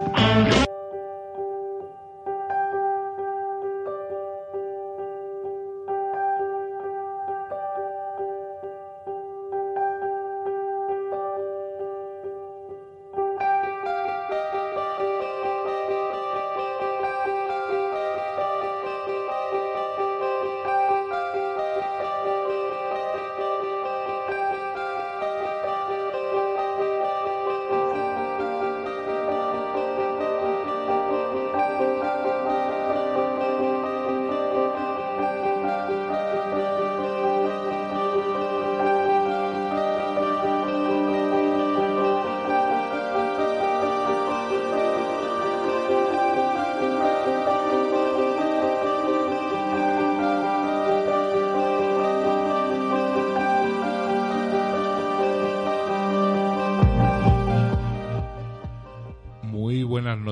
Muy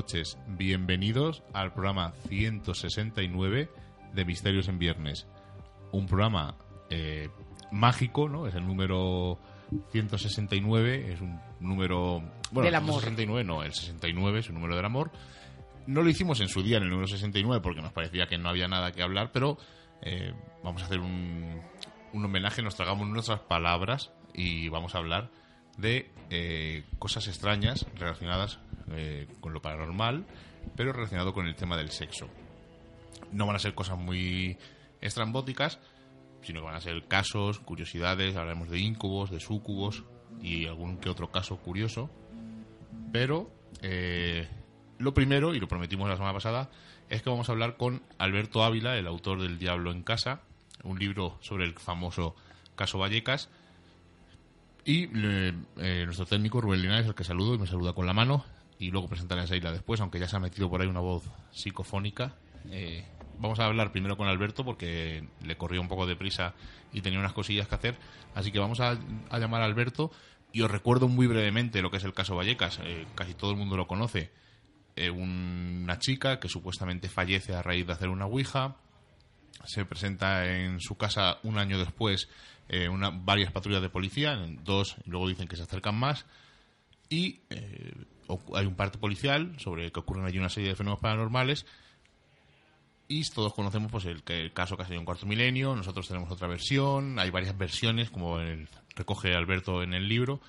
noches, bienvenidos al programa 169 de Misterios en Viernes. Un programa eh, mágico, ¿no? Es el número 169, es un número... Bueno, Del el amor. 169 no, el 69 es un número del amor. No lo hicimos en su día en el número 69 porque nos parecía que no había nada que hablar, pero eh, vamos a hacer un, un homenaje, nos tragamos nuestras palabras y vamos a hablar de eh, cosas extrañas relacionadas eh, con lo paranormal, pero relacionado con el tema del sexo. No van a ser cosas muy estrambóticas, sino que van a ser casos, curiosidades, hablaremos de íncubos, de súcubos y algún que otro caso curioso. Pero eh, lo primero, y lo prometimos la semana pasada, es que vamos a hablar con Alberto Ávila, el autor del Diablo en Casa, un libro sobre el famoso caso Vallecas. Y eh, eh, nuestro técnico Rubén Linares, el que saludo y me saluda con la mano. Y luego presentaré a Seila después, aunque ya se ha metido por ahí una voz psicofónica. Eh, vamos a hablar primero con Alberto porque le corrió un poco de prisa y tenía unas cosillas que hacer. Así que vamos a, a llamar a Alberto. Y os recuerdo muy brevemente lo que es el caso Vallecas. Eh, casi todo el mundo lo conoce. Eh, una chica que supuestamente fallece a raíz de hacer una ouija. Se presenta en su casa un año después eh, una, varias patrullas de policía, dos, luego dicen que se acercan más. Y eh, hay un parte policial sobre que ocurren allí una serie de fenómenos paranormales. Y todos conocemos pues el, el caso que ha sido un cuarto milenio. Nosotros tenemos otra versión. Hay varias versiones, como el- recoge Alberto en el libro.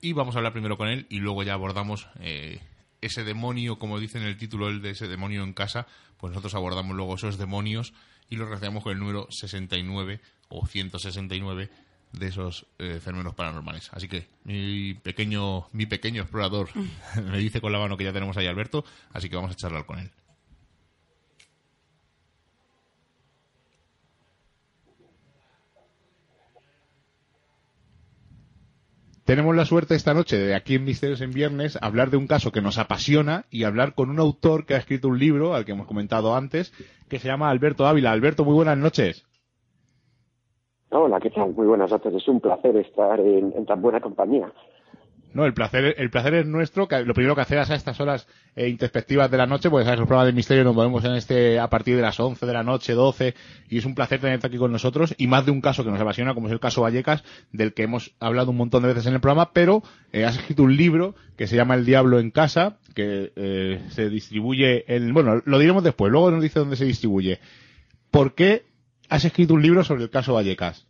Y vamos a hablar primero con él y luego ya abordamos eh, ese demonio, como dice en el título el de ese demonio en casa. Pues nosotros abordamos luego esos demonios y los relacionamos con el número 69 o 169 de esos eh, fenómenos paranormales. Así que mi pequeño, mi pequeño explorador me dice con la mano que ya tenemos ahí a Alberto, así que vamos a charlar con él. Tenemos la suerte esta noche de aquí en Misterios en Viernes hablar de un caso que nos apasiona y hablar con un autor que ha escrito un libro, al que hemos comentado antes, que se llama Alberto Ávila. Alberto, muy buenas noches. Hola, ¿qué tal? Muy buenas noches. Es un placer estar en, tan buena compañía. No, el placer, el placer es nuestro. Lo primero que hacer a estas horas eh, introspectivas de la noche, porque sabes, los programas de misterio nos movemos en este a partir de las 11 de la noche, 12, y es un placer tenerte aquí con nosotros. Y más de un caso que nos apasiona, como es el caso Vallecas, del que hemos hablado un montón de veces en el programa, pero eh, has escrito un libro que se llama El Diablo en Casa, que eh, se distribuye en. Bueno, lo diremos después, luego nos dice dónde se distribuye. ¿Por qué has escrito un libro sobre el caso Vallecas?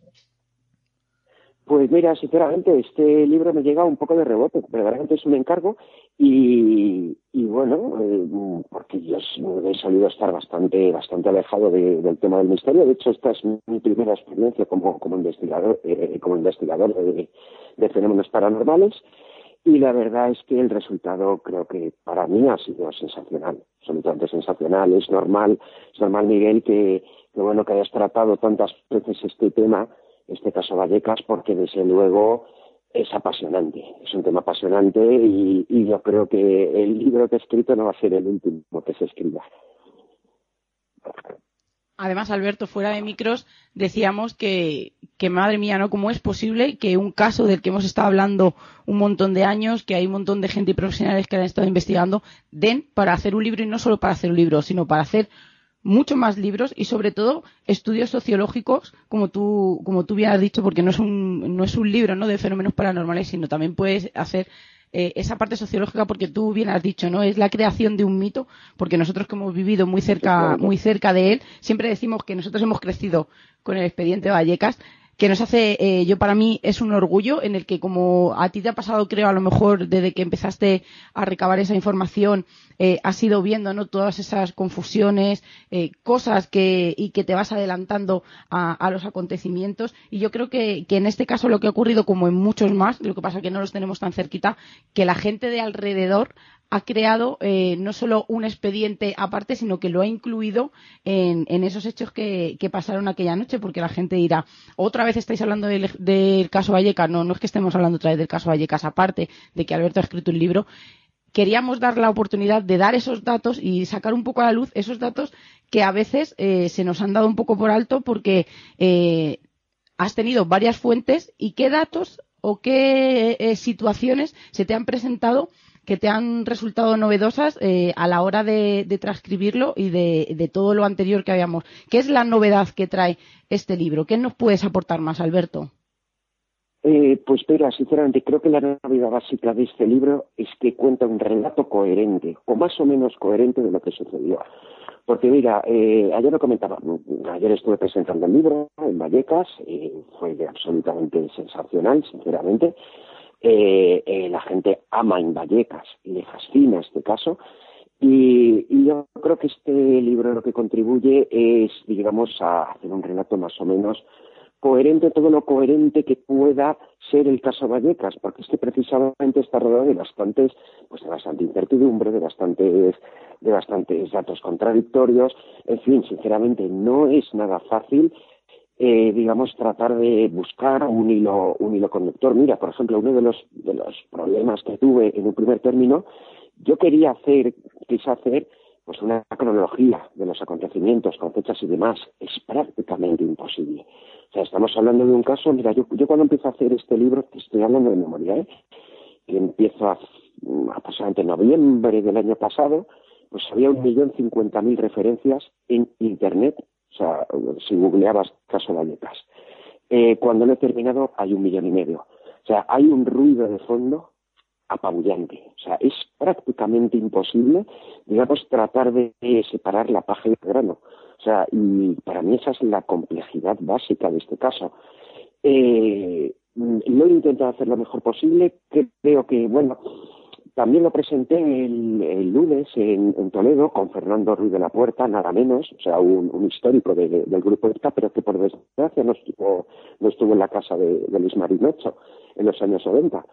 Pues mira, sinceramente, este libro me llega un poco de rebote. Verdaderamente es un encargo y, y bueno, eh, porque yo he solido estar bastante bastante alejado de- del tema del misterio. De hecho, esta es mi primera experiencia como, como investigador eh, como investigador de, de fenómenos paranormales. Y la verdad es que el resultado creo que para mí ha sido sensacional, absolutamente sensacional. Es normal, es normal, Miguel, que, bueno que hayas tratado tantas veces este tema, este caso Vallecas, porque desde luego es apasionante, es un tema apasionante y yo creo que el libro que he escrito no va a ser el último que se escriba. Además, Alberto, fuera de micros, decíamos que, que madre mía, ¿no? ¿Cómo es posible que un caso del que hemos estado hablando un montón de años, que hay un montón de gente y profesionales que han estado investigando, den para hacer un libro y no solo para hacer un libro, sino para hacer mucho más libros y sobre todo estudios sociológicos, como tú, como tú bien has dicho, porque no es un, no es un libro, ¿no? De fenómenos paranormales, sino también puedes hacer eh, esa parte sociológica porque tú bien has dicho, ¿no? Es la creación de un mito, porque nosotros que hemos vivido muy cerca, muy cerca de él, siempre decimos que nosotros hemos crecido con el expediente Vallecas, que nos hace, eh, yo para mí es un orgullo en el que como a ti te ha pasado, creo, a lo mejor desde que empezaste a recabar esa información, eh, has ido viendo, ¿no? Todas esas confusiones, eh, cosas que, y que te vas adelantando a, los acontecimientos. Y yo creo que, que en este caso lo que ha ocurrido, como en muchos más, lo que pasa es que no los tenemos tan cerquita, que la gente de alrededor ha creado eh, no solo un expediente aparte, sino que lo ha incluido en, esos hechos que, pasaron aquella noche, porque la gente dirá, otra vez estáis hablando del, caso Vallecas. No, no es que estemos hablando otra vez del caso Vallecas, aparte de que Alberto ha escrito un libro. Queríamos dar la oportunidad de dar esos datos y sacar un poco a la luz esos datos que a veces eh, se nos han dado un poco por alto porque eh, has tenido varias fuentes y qué datos o qué situaciones se te han presentado que te han resultado novedosas eh, a la hora de, transcribirlo y de, todo lo anterior que habíamos. ¿Qué es la novedad que trae este libro? ¿Qué nos puedes aportar más, Alberto? Eh, pues mira, sinceramente creo que la novedad básica de este libro es que cuenta un relato coherente, o más o menos coherente de lo que sucedió. Porque mira, eh, ayer lo comentaba, ayer estuve presentando el libro en Vallecas, y fue absolutamente sensacional, sinceramente. Eh, eh, la gente ama en Vallecas le fascina este caso. Y, yo creo que este libro lo que contribuye es, digamos, a hacer un relato más o menos coherente, todo lo coherente que pueda ser el caso Vallecas, porque es que precisamente está rodeado de bastantes, pues de bastante incertidumbre, de bastantes, de bastantes datos contradictorios, en fin, sinceramente no es nada fácil eh, digamos, tratar de buscar un hilo, un hilo conductor. Mira, por ejemplo, uno de los, de los problemas que tuve en un primer término, yo quería hacer, quise hacer, pues una cronología de los acontecimientos con fechas y demás. Es prácticamente imposible. O sea, estamos hablando de un caso, mira, yo, yo cuando empiezo a hacer este libro, te estoy hablando de memoria, ¿eh? que empiezo a, aproximadamente en noviembre del año pasado, pues había un millón cincuenta mil referencias en Internet o sea, si googleabas caso Vallecas. Eh, cuando lo he terminado hay un millón y medio. O sea, hay un ruido de fondo apabullante. O sea, es prácticamente imposible, digamos, tratar de separar la paja del grano. O sea, y para mí esa es la complejidad básica de este caso. Eh, lo he intentado hacer lo mejor posible. Creo que, bueno, también lo presenté el, lunes en, Toledo con Fernando Ruiz de la Puerta, nada menos, o sea, un, histórico del grupo ETA, pero que por desgracia no estuvo, no estuvo en la casa de, Luis Marinocho en los años 90.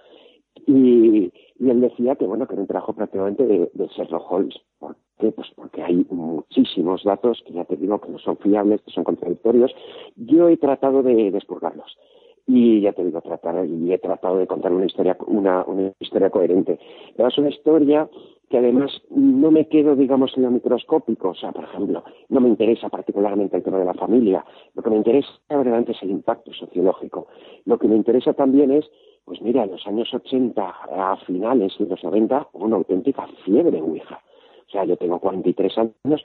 Y, él decía que, bueno, que era un trabajo prácticamente de, de Sherlock Holmes. ¿Por qué? Pues porque hay muchísimos datos que ya te digo que no son fiables, que son contradictorios. Yo he tratado de despurgarlos y ya te digo, tratar, y he tratado de contar una historia, una, una historia coherente. Pero es una historia que además no me quedo, digamos, en lo microscópico. O sea, por ejemplo, no me interesa particularmente el tema de la familia. Lo que me interesa verdaderamente es el impacto sociológico. Lo que me interesa también es, pues mira, en los años 80 a finales de los 90 hubo una auténtica fiebre Ouija. O sea, yo tengo 43 años,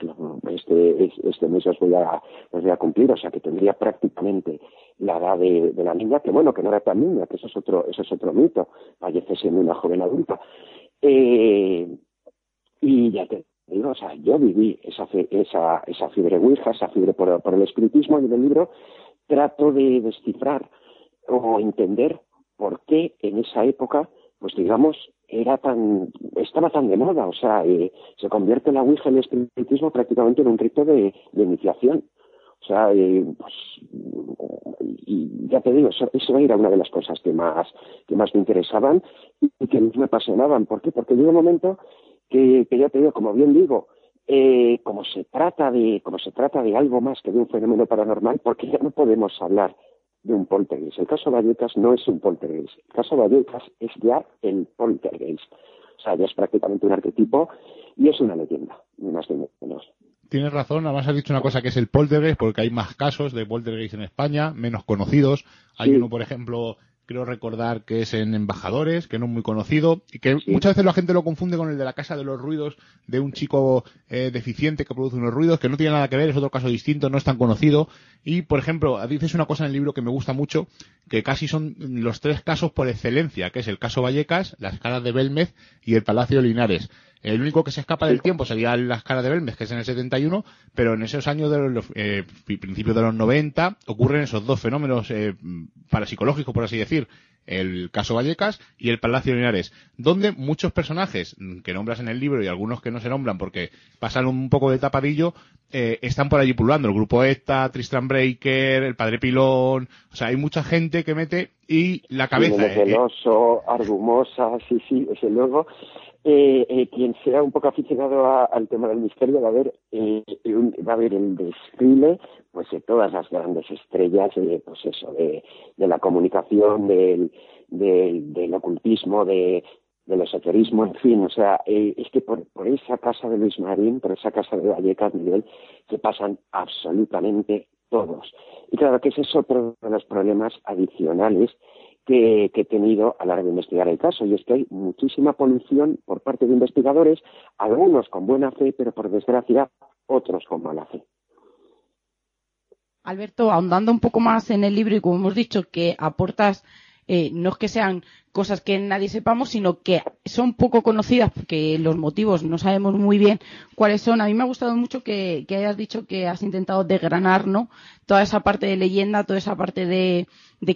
este, este mes os voy, a, os voy a cumplir, o sea que tendría prácticamente la edad de, la niña, que bueno, que no era tan niña, que eso es otro, eso es otro mito, fallece siendo una joven adulta. Eh, y ya te digo, o sea, yo viví esa, esa, esa fiebre Ouija, esa fiebre por, por el espiritismo, y en el libro trato de descifrar o entender por qué en esa época, pues digamos, era tan, estaba tan de moda, o sea, eh, se convierte la Ouija en el espiritismo prácticamente en un rito de, iniciación. O sea, eh, pues, y ya te digo, eso, eso, era una de las cosas que más, que más me interesaban y que me apasionaban. ¿Por qué? Porque llega un momento que, que ya te digo, como bien digo, eh, como se trata de, como se trata de algo más que de un fenómeno paranormal, porque ya no podemos hablar de un poltergeist. El caso Vallecas no es un poltergeist. El caso Vallecas es ya el poltergeist. O sea, ya es prácticamente un arquetipo y es una leyenda, ni más ni menos. Tienes razón, además has dicho una cosa que es el poltergeist, porque hay más casos de poltergeist en España, menos conocidos. Hay uno, por ejemplo, creo recordar que es en Embajadores, que no es muy conocido, y que muchas veces la gente lo confunde con el de la Casa de los Ruidos, de un chico eh, deficiente que produce unos ruidos, que no tiene nada que ver, es otro caso distinto, no es tan conocido. Y, por ejemplo, dices una cosa en el libro que me gusta mucho, que casi son los tres casos por excelencia, que es el caso Vallecas, las caras de Belmez y el Palacio Linares. El único que se escapa del tiempo sería las caras de Belmez, que es en el 71, pero en esos años de los eh, principios de los 90 ocurren esos dos fenómenos eh, parapsicológicos, por así decir, el caso Vallecas y el Palacio Linares, donde muchos personajes que nombras en el libro y algunos que no se nombran porque pasan un poco de tapadillo, eh, están por allí pululando. El grupo ETA, Tristan Breaker, el Padre Pilón, o sea, hay mucha gente que mete y la cabeza... Oso, Argumosa, sí, sí, desde luego eh, eh, quien sea un poco aficionado al tema del misterio va a ver eh, va a ver el desfile pues de todas las grandes estrellas pues eso de, la comunicación del, del, ocultismo de, del esoterismo en fin o sea eh, es que por, por esa casa de Luis Marín por esa casa de Vallecas Miguel se pasan absolutamente todos. Y claro que ese es otro de los problemas adicionales que, he tenido a la hora de investigar el caso, y es que hay muchísima polución por parte de investigadores, algunos con buena fe, pero por desgracia otros con mala fe. Alberto, ahondando un poco más en el libro y como hemos dicho que aportas eh, no es que sean cosas que nadie sepamos, sino que son poco conocidas, porque los motivos no sabemos muy bien cuáles son. A mí me ha gustado mucho que, hayas dicho que has intentado desgranar, ¿no? Toda esa parte de leyenda, toda esa parte de,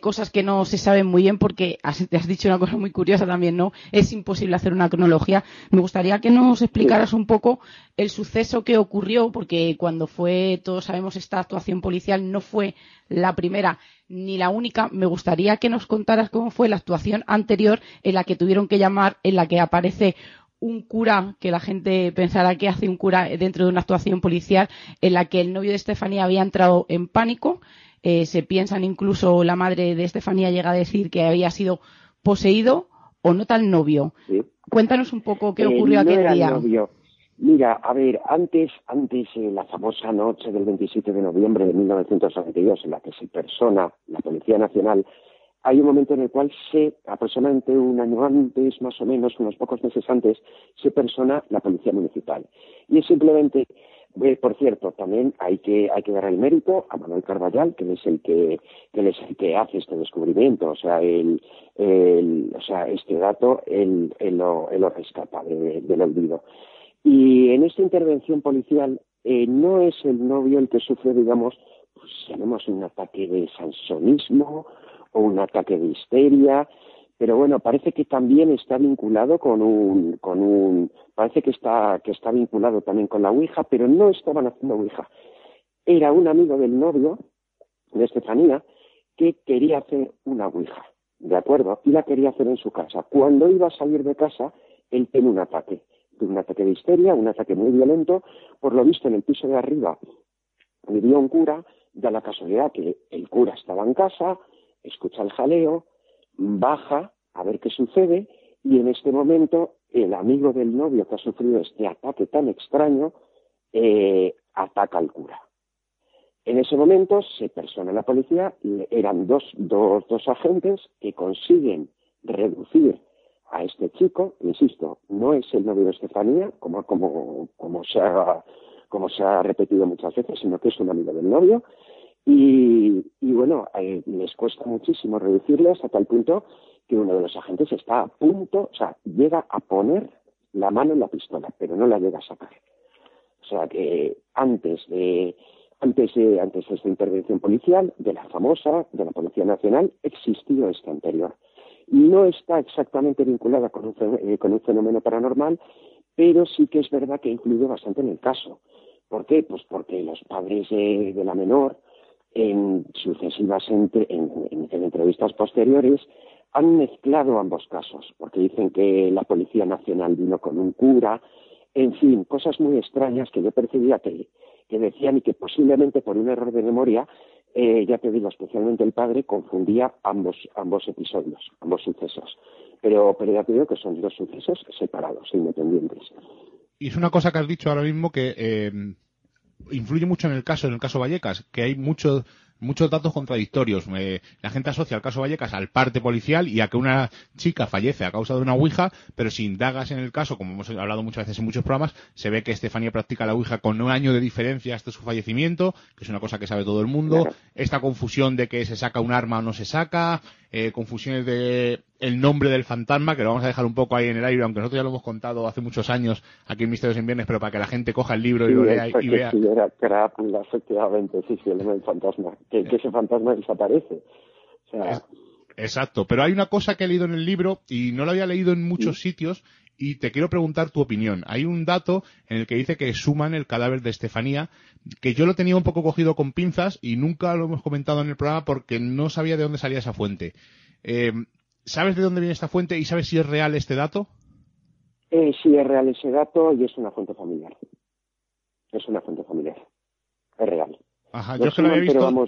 cosas que no se saben muy bien, porque te has dicho una cosa muy curiosa también, ¿no? Es imposible hacer una cronología. Me gustaría que nos explicaras un poco el suceso que ocurrió, porque cuando fue, todos sabemos, esta actuación policial no fue la primera ni la única. Me gustaría que nos contaras cómo fue la actuación anterior en la que tuvieron que llamar, en la que aparece un cura, que la gente pensará que hace un cura dentro de una actuación policial, en la que el novio de Estefanía había entrado en pánico. Eh, se piensan incluso, la madre de Estefanía llega a decir que había sido poseído o no tal novio. Cuéntanos un poco qué ocurrió eh, aquel día. Mira, a ver, antes, antes eh, la famosa noche del 27 de noviembre de 1992, en la que se persona la Policía Nacional, hay un momento en el cual se, aproximadamente un año antes, más o menos, unos pocos meses antes, se persona la Policía Municipal. Y es simplemente, eh, por cierto, también hay que, hay que dar el mérito a Manuel Carballal, que es el que, que es el que hace este descubrimiento, o sea, el, el o sea, este dato, él, él lo rescata del olvido. Y en esta intervención policial eh, no es el novio el que sufre, digamos, pues llamemos un ataque de sansonismo o un ataque de histeria, pero bueno, parece que también está vinculado con un, con un, parece que está, que está vinculado también con la Ouija, pero no estaban haciendo Ouija. Era un amigo del novio, de Estefanía, que quería hacer una Ouija, ¿de acuerdo? Y la quería hacer en su casa. Cuando iba a salir de casa, él tiene un ataque un ataque de histeria, un ataque muy violento. Por lo visto, en el piso de arriba vivía un cura, da la casualidad que el cura estaba en casa, escucha el jaleo, baja a ver qué sucede y en este momento el amigo del novio que ha sufrido este ataque tan extraño eh, ataca al cura. En ese momento se persona la policía, eran dos, dos, dos agentes que consiguen reducir a este chico, insisto, no es el novio de Estefanía, como, como, como, se ha, como se ha repetido muchas veces, sino que es un amigo del novio. Y, y bueno, eh, les cuesta muchísimo reducirle hasta tal punto que uno de los agentes está a punto, o sea, llega a poner la mano en la pistola, pero no la llega a sacar. O sea que antes de, antes de, antes de esta intervención policial, de la famosa, de la Policía Nacional, existió esta anterior no está exactamente vinculada con un, eh, con un fenómeno paranormal, pero sí que es verdad que ha influido bastante en el caso. ¿Por qué? Pues porque los padres de, la menor, en sucesivas en, entrevistas posteriores, han mezclado ambos casos, porque dicen que la Policía Nacional vino con un cura, en fin, cosas muy extrañas que yo percibía que, que decían y que posiblemente por un error de memoria eh, ya te digo, especialmente el padre confundía ambos, ambos episodios, ambos sucesos. Pero, pero ya te digo que son dos sucesos separados, independientes. Y es una cosa que has dicho ahora mismo que eh, influye mucho en el caso, en el caso Vallecas, que hay mucho muchos datos contradictorios. la gente asocia el caso Vallecas al parte policial y a que una chica fallece a causa de una ouija, pero si indagas en el caso, como hemos hablado muchas veces en muchos programas, se ve que Estefanía practica la ouija con un año de diferencia hasta su fallecimiento, que es una cosa que sabe todo el mundo. Esta confusión de que se saca un arma o no se saca, eh, confusiones de el nombre del fantasma, que lo vamos a dejar un poco ahí en el aire, aunque nosotros ya lo hemos contado hace muchos años aquí en Misterios en Viernes, pero para que la gente coja el libro y lo lea y vea. Sí, era efectivamente, sí, sí, el del fantasma. Que, ese fantasma desaparece. O sea, Exacto, pero hay una cosa que he leído en el libro y no lo había leído en muchos sitios y te quiero preguntar tu opinión. Hay un dato en el que dice que suman el cadáver de Estefanía, que yo lo tenía un poco cogido con pinzas y nunca lo hemos comentado en el programa porque no sabía de dónde salía esa fuente. Eh, ¿Sabes de dónde viene esta fuente y sabes si es real este dato? Eh, sí, es real ese dato y es una fuente familiar. Es una fuente familiar. Es real. Ajá, yo que lo había visto.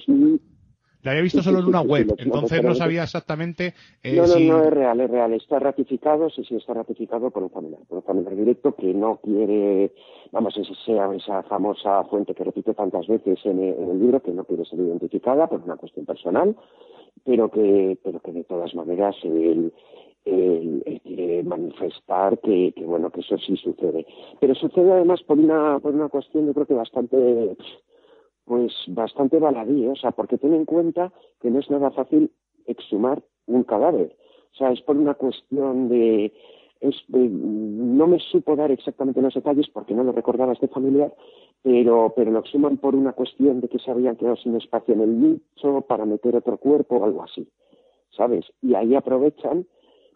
La había visto solo en una web, entonces no sabía exactamente. Eh, no, no, no es real, es real. Está ratificado, sí, sí, está ratificado por un familiar, por un familiar directo que no quiere, vamos, esa sea esa famosa fuente que repite tantas veces en, el libro, que no quiere ser identificada por una cuestión personal, pero que, pero que de todas maneras él, quiere manifestar que, que, bueno, que eso sí sucede. Pero sucede además por una, por una cuestión, yo creo que bastante pues bastante baladí, o sea, porque ten en cuenta que no es nada fácil exhumar un cadáver. O sea, es por una cuestión de... Es, no me supo dar exactamente los detalles porque no lo recordaba este familiar, pero, pero lo exhuman por una cuestión de que se habían quedado sin espacio en el nicho para meter otro cuerpo o algo así, ¿sabes? Y ahí aprovechan,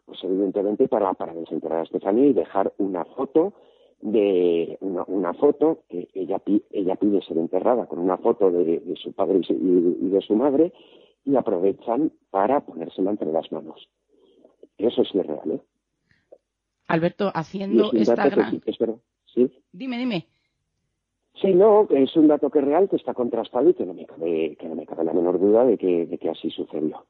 pues evidentemente, para, para desenterrar a Estefanía y dejar una foto de una, foto que ella, ella pide ser enterrada con una foto de, su padre y, de su madre y aprovechan para ponérsela entre las manos. Eso sí es real, ¿eh? Alberto, haciendo esta gran... ¿sí? Dime, dime. Sí, no, es un dato que es real, que está contrastado y que no me cabe, que no me cabe la menor duda de que, de que así sucedió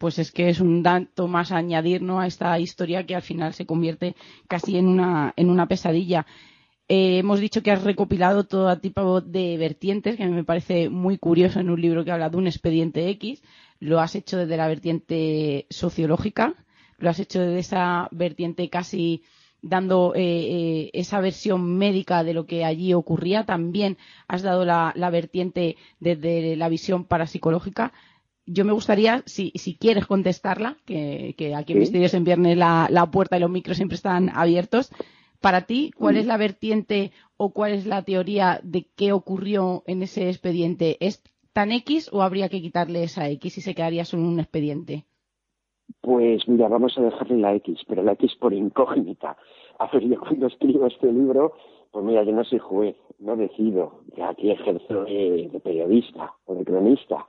pues es que es un dato más a añadir a esta historia que al final se convierte casi en una, en una pesadilla. Eh, hemos dicho que has recopilado todo tipo de vertientes, que me parece muy curioso en un libro que habla de un expediente X. Lo has hecho desde la vertiente sociológica, lo has hecho desde esa vertiente casi dando eh, eh, esa versión médica de lo que allí ocurría. También has dado la, la vertiente desde la visión parapsicológica yo me gustaría, si, si quieres contestarla, que, aquí en Misterios en Viernes la, puerta y los micros siempre están abiertos, para ti, ¿cuál es la vertiente o cuál es la teoría de qué ocurrió en ese expediente? ¿Es tan X o habría que quitarle esa X y se quedaría solo un expediente? Pues mira, vamos a dejarle la X, pero la X por incógnita. A ver, yo cuando escribo este libro, pues mira, yo no soy juez, no decido, que aquí ejerzo de periodista o de cronista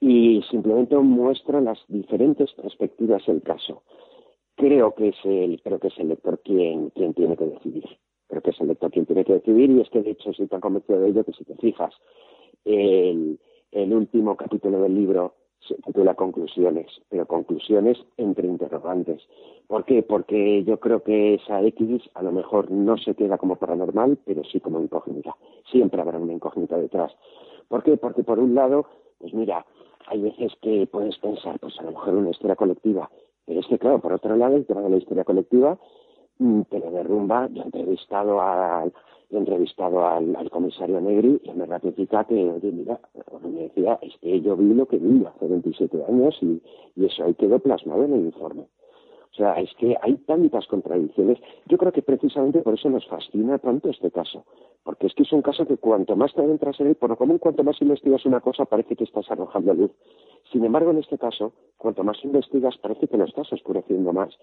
y simplemente muestra las diferentes perspectivas del caso. Creo que es el, creo que es el lector quien, quien tiene que decidir. Creo que es el lector quien tiene que decidir y es que de hecho estoy tan convencido de ello que si te fijas, el, el último capítulo del libro se titula Conclusiones, pero conclusiones entre interrogantes. ¿Por qué? Porque yo creo que esa X a lo mejor no se queda como paranormal, pero sí como incógnita. Siempre habrá una incógnita detrás. ¿Por qué? Porque por un lado, pues mira, hay veces que puedes pensar, pues a lo mejor una historia colectiva, pero es que claro, por otro lado, el tema de la historia colectiva mm, te lo derrumba. Yo he entrevistado al, he entrevistado al, comisario Negri y me ratifica que, oye, mira, me decía, es que yo vi lo que vi hace 27 años y, y eso ahí quedó plasmado en el informe. O sea, es que hay tantas contradicciones. Yo creo que precisamente por eso nos fascina tanto este caso. Porque es que es un caso que cuanto más te adentras en él, por lo común, cuanto más investigas una cosa, parece que estás arrojando luz. Sin embargo, en este caso, cuanto más investigas, parece que lo estás oscureciendo más.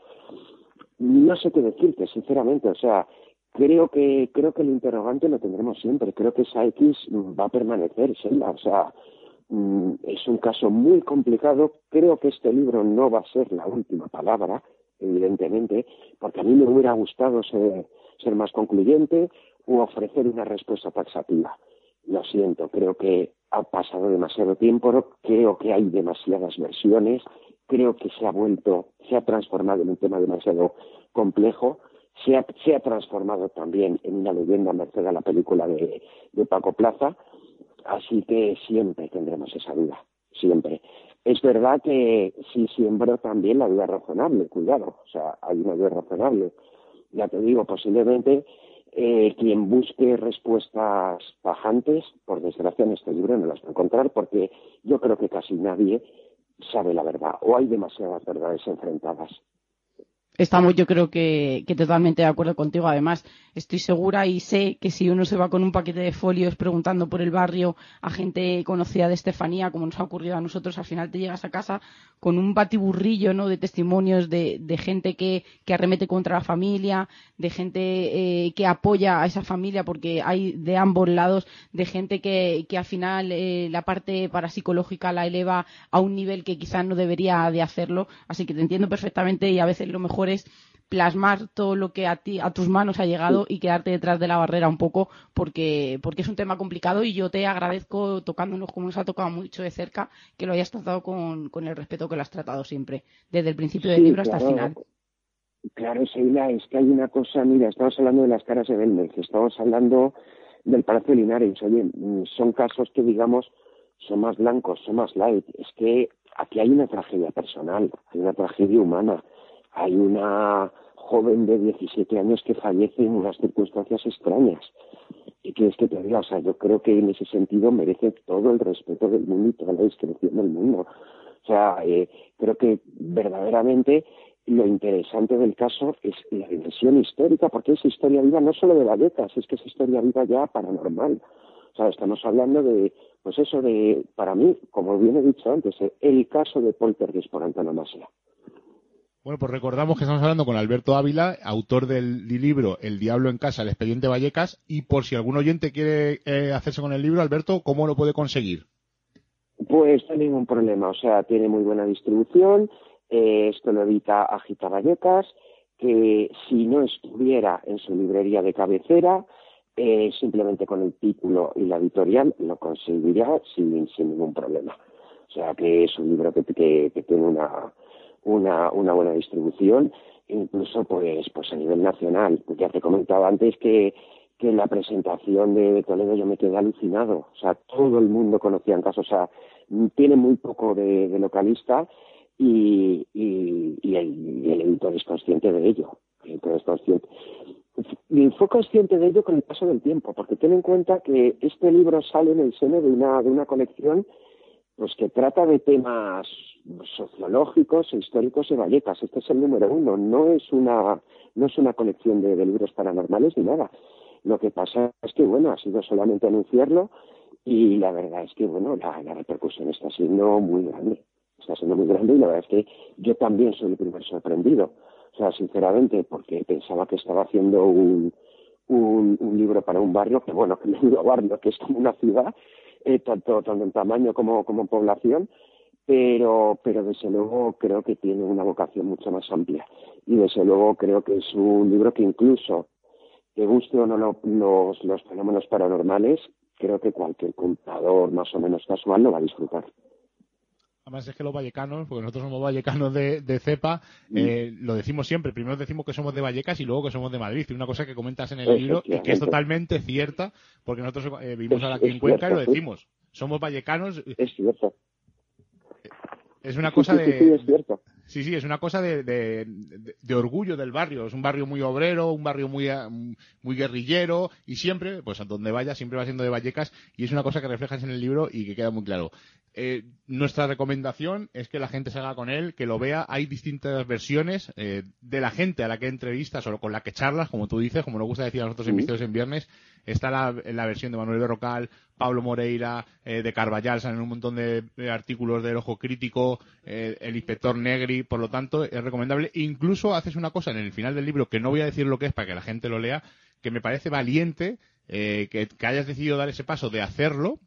No sé qué decirte, sinceramente. O sea, creo que, creo que el interrogante lo tendremos siempre. Creo que esa X va a permanecer, Sheila. O sea, mm, es un caso muy complicado. Creo que este libro no va a ser la última palabra evidentemente, porque a mí me hubiera gustado ser, más concluyente o ofrecer una respuesta taxativa. Lo siento, creo que ha pasado demasiado tiempo, creo que hay demasiadas versiones, creo que se ha vuelto, se ha transformado en un tema demasiado complejo, se ha, transformado también en una leyenda merced a la película de, Paco Plaza. Así que siempre tendremos esa duda, siempre. Es verdad que sí siembro también la duda razonable, cuidado, o sea, hay una duda razonable. Ya te digo, posiblemente eh, quien busque respuestas bajantes, por desgracia en este libro no las va a encontrar, porque yo creo que casi nadie sabe la verdad, o hay demasiadas verdades enfrentadas. Estamos, yo creo que, que, totalmente de acuerdo contigo. Además, estoy segura y sé que si uno se va con un paquete de folios preguntando por el barrio a gente conocida de Estefanía, como nos ha ocurrido a nosotros, al final te llegas a casa con un batiburrillo ¿no? de testimonios de, de gente que, que, arremete contra la familia, de gente eh, que apoya a esa familia, porque hay de ambos lados, de gente que, que al final eh, la parte parapsicológica la eleva a un nivel que quizás no debería de hacerlo. Así que te entiendo perfectamente y a veces lo mejor es plasmar todo lo que a ti a tus manos ha llegado y quedarte detrás de la barrera un poco porque porque es un tema complicado y yo te agradezco tocándonos como nos ha tocado mucho de cerca que lo hayas tratado con, con el respeto que lo has tratado siempre desde el principio del libro hasta el final. Claro Sheila es que hay una cosa mira estamos hablando de las caras de Belmez estamos hablando del Palacio de Linares oye son casos que digamos son más blancos son más light es que aquí hay una tragedia personal hay una tragedia humana hay una joven de 17 años que fallece en unas circunstancias extrañas. ¿Y qué es que te diga? O sea, yo creo que en ese sentido merece todo el respeto del mundo y toda la discreción del mundo. O sea, eh, creo que verdaderamente lo interesante del caso es la dimensión histórica, porque es historia viva no solo de Vallecas, es que es historia viva ya paranormal. O sea, estamos hablando de, pues eso de, para mí, como bien he dicho antes, el caso de Poltergeist por antonomasia. Bueno, pues recordamos que estamos hablando con Alberto Ávila, autor del libro El Diablo en Casa, el expediente Vallecas, y por si algún oyente quiere eh, hacerse con el libro, Alberto, ¿cómo lo puede conseguir? Pues no hay ningún problema, o sea, tiene muy buena distribución, eh, esto lo edita Agita Vallecas, que si no estuviera en su librería de cabecera, eh, simplemente con el título y la editorial lo conseguiría sin, sin ningún problema. O sea, que es un libro que tiene una una, una buena distribución, incluso pues, pues a nivel nacional. Ya te comentaba antes que, que la presentación de Toledo yo me quedé alucinado. O sea, todo el mundo conocía en caso. O sea, tiene muy poco de, localista y, y, el, editor es consciente de ello. Es consciente. Y fue consciente de ello con el paso del tiempo, porque ten en cuenta que este libro sale en el seno de una, de una colección pues que trata de temas sociológicos e históricos de Vallecas. Este es el número uno. No es una, no es una colección de, libros paranormales ni nada. Lo que pasa es que, bueno, ha sido solamente anunciarlo y la verdad es que, bueno, la, la repercusión está siendo muy grande. Está siendo muy grande y la verdad es que yo también soy el primer sorprendido. O sea, sinceramente, porque pensaba que estaba haciendo un, un, un libro para un barrio que, bueno, que un barrio, que es como una ciudad eh, tanto, tanto en tamaño como, como en población, pero, pero desde luego creo que tiene una vocación mucho más amplia. Y desde luego creo que es un libro que incluso, que guste o no los, los fenómenos paranormales, creo que cualquier contador más o menos casual lo va a disfrutar. Además es que los vallecanos, porque nosotros somos vallecanos de, cepa, mm. eh, lo decimos siempre. Primero decimos que somos de Vallecas y luego que somos de Madrid. Y una cosa que comentas en el libro y que es totalmente cierta, porque nosotros eh, vivimos aquí en Cuenca y lo decimos. Somos vallecanos. Es cierto. Es una cosa de. Sí, sí, es una cosa de, de, orgullo del barrio. Es un barrio muy obrero, un barrio muy, muy guerrillero y siempre, pues a donde vaya, siempre va siendo de Vallecas y es una cosa que reflejas en el libro y que queda muy claro. Eh, nuestra recomendación es que la gente salga con él, que lo vea. Hay distintas versiones eh, de la gente a la que entrevistas o con la que charlas, como tú dices, como nos gusta decir a nosotros en Misterios en Viernes. Está la, la versión de Manuel Berrocal, Pablo Moreira, eh, de Carballal, salen un montón de, artículos del Ojo Crítico, el inspector Negri, por lo tanto es recomendable. Incluso haces una cosa en el final del libro, que no voy a decir lo que es para que la gente lo lea, que me parece valiente, que hayas decidido dar ese paso de hacerlo,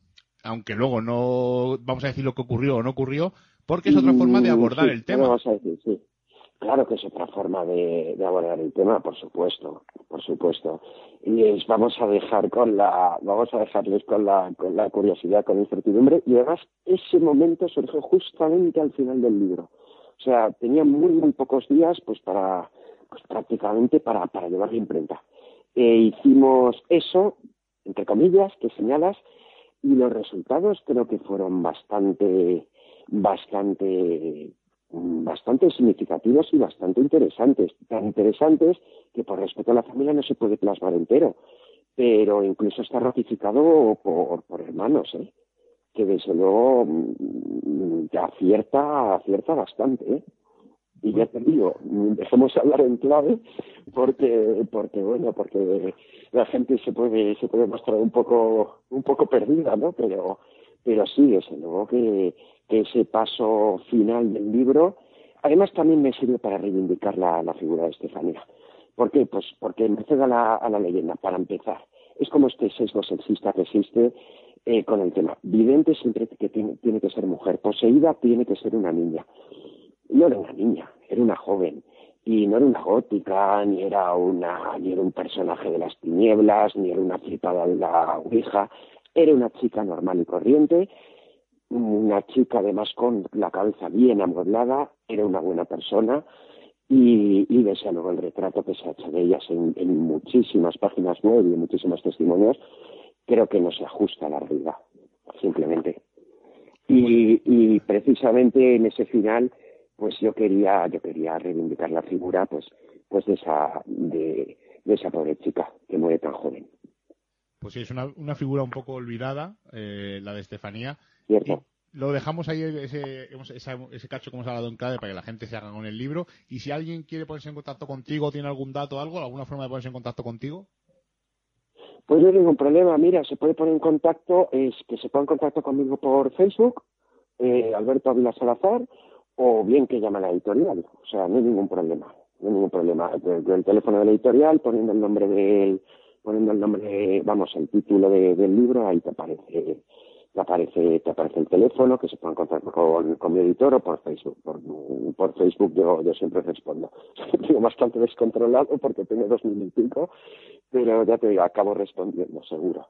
aunque luego no vamos a decir lo que ocurrió o no ocurrió, porque es otra forma de mm, abordar el tema. Vamos a decir, sí. Claro que es otra forma de, abordar el tema, por supuesto, por supuesto. Y les vamos a dejar con la, vamos a dejarles con la, con la curiosidad, con la incertidumbre, y además ese momento surgió justamente al final del libro. O sea, tenía muy, muy pocos días, pues para, pues prácticamente para, para llevar la imprenta. E hicimos eso, entre comillas, que señalas, y los resultados creo que fueron bastante, bastante, bastante significativos y bastante interesantes. Tan interesantes que por respeto a la familia no se puede plasmar entero, pero incluso está ratificado por, por hermanos, ¿eh? que desde luego mm, acierta, acierta bastante. ¿eh? Y ya te digo, dejemos hablar en clave porque, porque bueno, porque la gente se puede, se puede mostrar un poco, un poco perdida, ¿no? Pero, pero sí, desde luego que, ese paso final del libro, además también me sirve para reivindicar la, la figura de Estefanía. ¿Por qué? Pues porque me a la, a la leyenda, para empezar. Es como este sesgo sexista que existe eh, con el tema. Vidente siempre que tiene, tiene que ser mujer, poseída tiene que ser una niña no era una niña, era una joven. Y no era una gótica, ni era una, ni era un personaje de las tinieblas, ni era una flipada de la Ouija. Era una chica normal y corriente, una chica además con la cabeza bien amueblada, era una buena persona, y, y desde luego el retrato que se ha hecho de ellas en, muchísimas páginas web y en muchísimos testimonios, creo que no se ajusta a la realidad, simplemente. Y, y precisamente en ese final pues yo quería yo quería reivindicar la figura pues pues de esa de, esa pobre chica que muere tan joven. Pues sí es una, una figura un poco olvidada eh, la de Estefanía. Cierto. lo dejamos ahí ese, ese cacho que hemos hablado en clave para que la gente se haga con el libro. Y si alguien quiere ponerse en contacto contigo tiene algún dato o algo alguna forma de ponerse en contacto contigo. Pues no hay ningún problema. Mira se puede poner en contacto es que se ponga en contacto conmigo por Facebook eh, Alberto Ávila Salazar o bien que llame la editorial. O sea, no hay ningún problema. No hay ningún problema. El, teléfono de la editorial, poniendo el nombre del, poniendo el nombre, vamos, el título del libro, ahí te aparece, te aparece, te aparece el teléfono, que se puede encontrar con, mi editor o por Facebook. Por, Facebook yo, yo siempre respondo. Estoy bastante descontrolado porque tengo dos mil y pico, pero ya te digo, acabo respondiendo, seguro.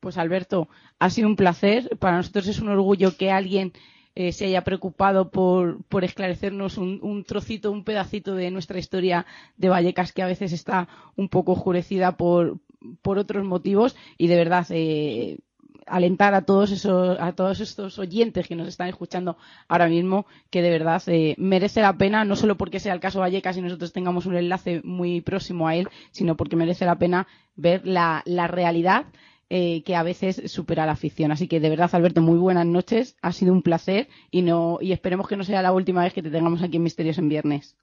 Pues Alberto, ha sido un placer. Para nosotros es un orgullo que alguien eh, se haya preocupado por, por esclarecernos un, un, trocito, un pedacito de nuestra historia de Vallecas que a veces está un poco oscurecida por, por otros motivos y de verdad eh, alentar a todos esos a todos estos oyentes que nos están escuchando ahora mismo que de verdad eh, merece la pena no solo porque sea el caso Vallecas y nosotros tengamos un enlace muy próximo a él sino porque merece la pena ver la, la realidad eh, que a veces supera la ficción. Así que de verdad, Alberto, muy buenas noches. Ha sido un placer y no y esperemos que no sea la última vez que te tengamos aquí en Misterios en Viernes.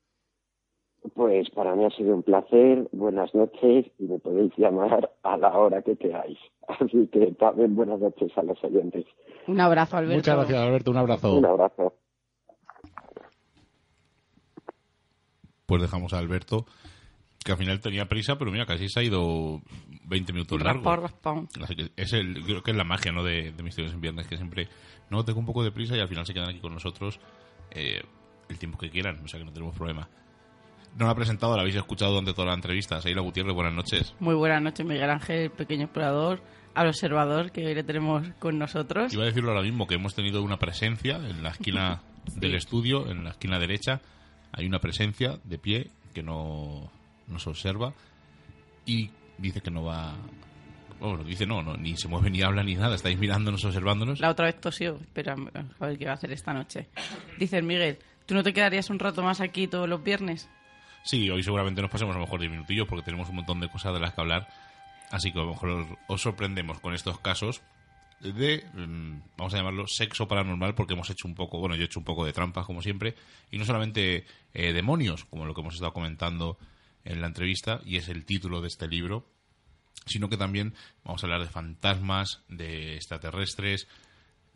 Pues para mí ha sido un placer. Buenas noches y me podéis llamar a la hora que queráis. Así que también buenas noches a los oyentes. Un abrazo, Alberto. Muchas gracias, Alberto. Un abrazo. Un abrazo. Pues dejamos a Alberto que al final tenía prisa, pero mira, casi se ha ido 20 minutos largo. Así que es el, creo que es la magia ¿no? de, Misterios en Viernes, que siempre no tengo un poco de prisa y al final se quedan aquí con nosotros eh, el tiempo que quieran, o sea que no tenemos problema. No la ha presentado, la habéis escuchado durante toda la entrevista. Seila Gutiérrez, buenas noches. Muy buenas noches, Miguel Ángel, pequeño explorador, al observador que hoy le tenemos con nosotros. Iba a decirlo ahora mismo, que hemos tenido una presencia en la esquina del estudio, en la esquina derecha. Hay una presencia de pie que no nos observa y dice que no va. Bueno, dice no, no, ni se mueve ni habla ni nada, estáis mirándonos, observándonos. La otra vez tosió, espera, a ver qué va a hacer esta noche. Dice Miguel, ¿tú no te quedarías un rato más aquí todos los viernes? Sí, hoy seguramente nos pasemos a lo mejor 10 minutillos porque tenemos un montón de cosas de las que hablar. Así que a lo mejor os, sorprendemos con estos casos de, mm, vamos a llamarlo, sexo paranormal, porque hemos hecho un poco, bueno, yo he hecho un poco de trampas, como siempre, y no solamente eh, demonios, como lo que hemos estado comentando en la entrevista y es el título de este libro, sino que también vamos a hablar de fantasmas, de extraterrestres,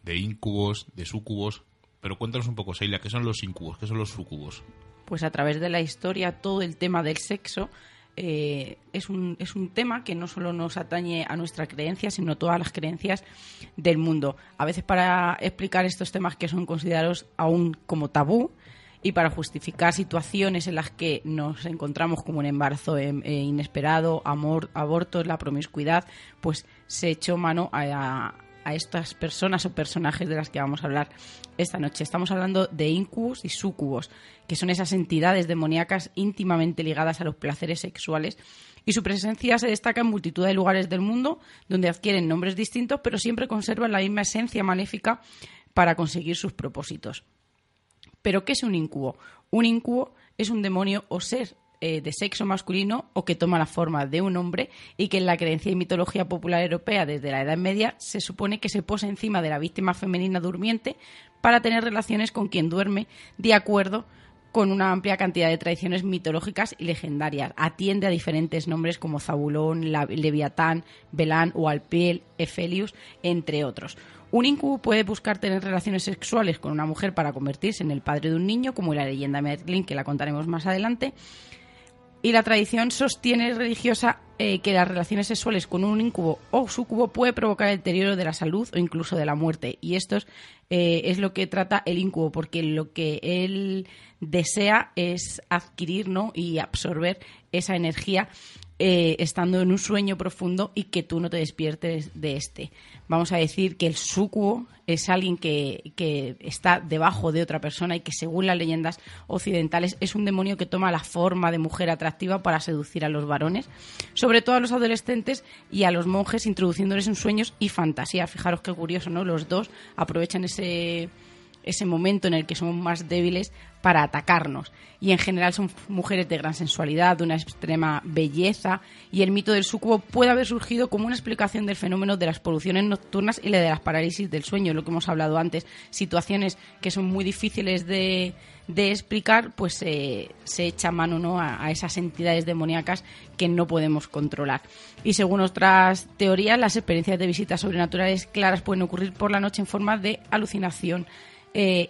de incubos, de sucubos. Pero cuéntanos un poco, Seila, ¿qué son los incubos? ¿Qué son los sucubos? Pues a través de la historia, todo el tema del sexo eh, es, un, es un tema que no solo nos atañe a nuestra creencia, sino a todas las creencias del mundo. A veces para explicar estos temas que son considerados aún como tabú, y para justificar situaciones en las que nos encontramos como un embarazo eh, inesperado, amor, abortos, la promiscuidad, pues se echó mano a, a estas personas o personajes de las que vamos a hablar esta noche. Estamos hablando de incubos y sucubos, que son esas entidades demoníacas íntimamente ligadas a los placeres sexuales y su presencia se destaca en multitud de lugares del mundo donde adquieren nombres distintos pero siempre conservan la misma esencia maléfica para conseguir sus propósitos. ¿Pero qué es un incubo? Un incubo es un demonio o ser eh, de sexo masculino o que toma la forma de un hombre y que en la creencia y mitología popular europea desde la Edad Media se supone que se posa encima de la víctima femenina durmiente para tener relaciones con quien duerme de acuerdo con una amplia cantidad de tradiciones mitológicas y legendarias. Atiende a diferentes nombres como Zabulón, Leviatán, Belán o Alpiel, Efelius, entre otros. Un incubo puede buscar tener relaciones sexuales con una mujer para convertirse en el padre de un niño, como la leyenda Merlin, que la contaremos más adelante, y la tradición sostiene religiosa eh, que las relaciones sexuales con un incubo o sucubo puede provocar el deterioro de la salud o incluso de la muerte. Y esto es, eh, es lo que trata el incubo, porque lo que él desea es adquirir ¿no? y absorber esa energía eh, estando en un sueño profundo y que tú no te despiertes de este. Vamos a decir que el sucubo es alguien que, que, está debajo de otra persona y que según las leyendas occidentales es un demonio que toma la forma de mujer atractiva para seducir a los varones, sobre todo a los adolescentes y a los monjes introduciéndoles en sueños y fantasía. Fijaros qué curioso, ¿no? Los dos aprovechan ese ese momento en el que somos más débiles para atacarnos. Y en general son mujeres de gran sensualidad, de una extrema belleza, y el mito del sucubo puede haber surgido como una explicación del fenómeno de las poluciones nocturnas y la de las parálisis del sueño, lo que hemos hablado antes, situaciones que son muy difíciles de, explicar, pues se echa mano ¿no? a, a, esas entidades demoníacas que no podemos controlar. Y según otras teorías, las experiencias de visitas sobrenaturales claras pueden ocurrir por la noche en forma de alucinación eh.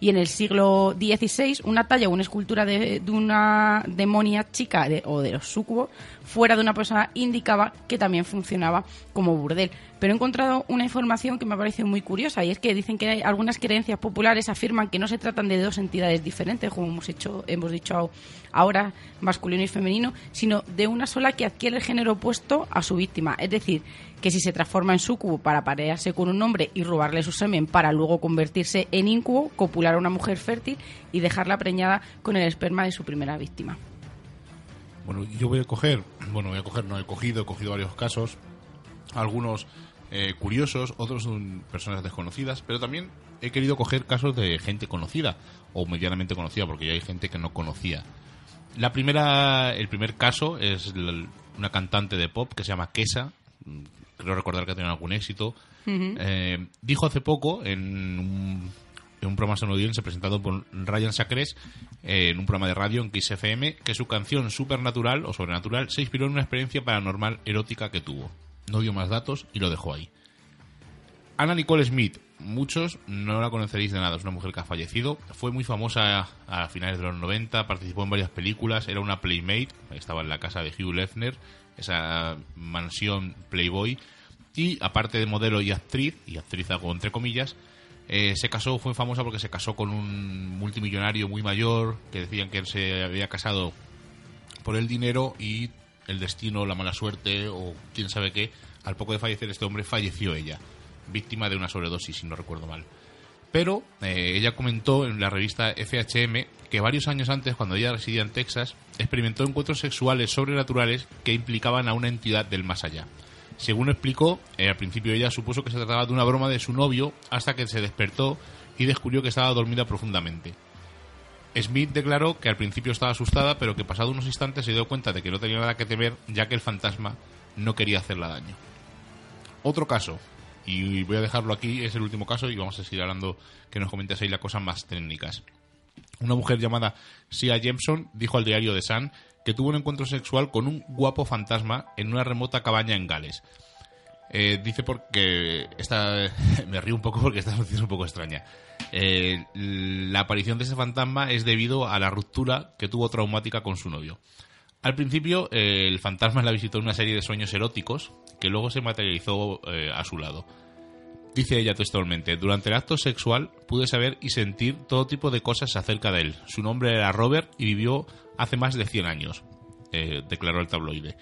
Y en el siglo XVI, una talla o una escultura de, una demonia chica o de los sucubos fuera de una persona indicaba que también funcionaba como burdel. Pero he encontrado una información que me parece muy curiosa y es que dicen que hay algunas creencias populares afirman que no se tratan de dos entidades diferentes, como hemos, hecho, hemos dicho ahora, masculino y femenino, sino de una sola que adquiere el género opuesto a su víctima. Es decir, que si se transforma en sucubo para parearse con un hombre y robarle su semen para luego convertirse en incubo, copular a una mujer fértil y dejarla preñada con el esperma de su primera víctima. Bueno, yo voy a coger, bueno, voy a coger, no he cogido, he cogido varios casos, algunos eh, curiosos, otros son personas desconocidas, pero también he querido coger casos de gente conocida o medianamente conocida, porque ya hay gente que no conocía. La primera, el primer caso es una cantante de pop que se llama Kesa, creo recordar que ha tenido algún éxito. Eh, dijo hace poco en un en un programa sonodiense presentado por Ryan Sacres eh, en un programa de radio en Kiss FM que su canción Supernatural o Sobrenatural se inspiró en una experiencia paranormal erótica que tuvo. No dio más datos y lo dejó ahí. Anna Nicole Smith, muchos no la conoceréis de nada, es una mujer que ha fallecido, fue muy famosa a finales de los 90, participó en varias películas, era una playmate, estaba en la casa de Hugh Lefner, esa mansión Playboy, y aparte de modelo y actriz, y actriz hago entre comillas, eh, se casó, fue famosa porque se casó con un multimillonario muy mayor, que decían que él se había casado por el dinero y el destino, la mala suerte o quién sabe qué, al poco de fallecer este hombre falleció ella, víctima de una sobredosis, si no recuerdo mal. Pero eh, ella comentó en la revista FHM que varios años antes, cuando ella residía en Texas, experimentó encuentros sexuales sobrenaturales que implicaban a una entidad del más allá. Según explicó, eh, al principio ella supuso que se trataba de una broma de su novio hasta que se despertó y descubrió que estaba dormida profundamente. Smith declaró que al principio estaba asustada, pero que pasado unos instantes se dio cuenta de que no tenía nada que temer, ya que el fantasma no quería hacerla daño. Otro caso, y voy a dejarlo aquí, es el último caso, y vamos a seguir hablando que nos comentes ahí las cosas más técnicas. Una mujer llamada Sia Jameson dijo al diario The Sun que tuvo un encuentro sexual con un guapo fantasma en una remota cabaña en Gales. Eh, dice porque esta me río un poco porque esta noticia es un poco extraña. Eh, la aparición de ese fantasma es debido a la ruptura que tuvo traumática con su novio. Al principio, eh, el fantasma la visitó en una serie de sueños eróticos que luego se materializó a su lado. Dice ella textualmente, durante el acto sexual pude saber y sentir todo tipo de cosas acerca de él. Su nombre era Robert y vivió hace más de 100 años, declaró el tabloide.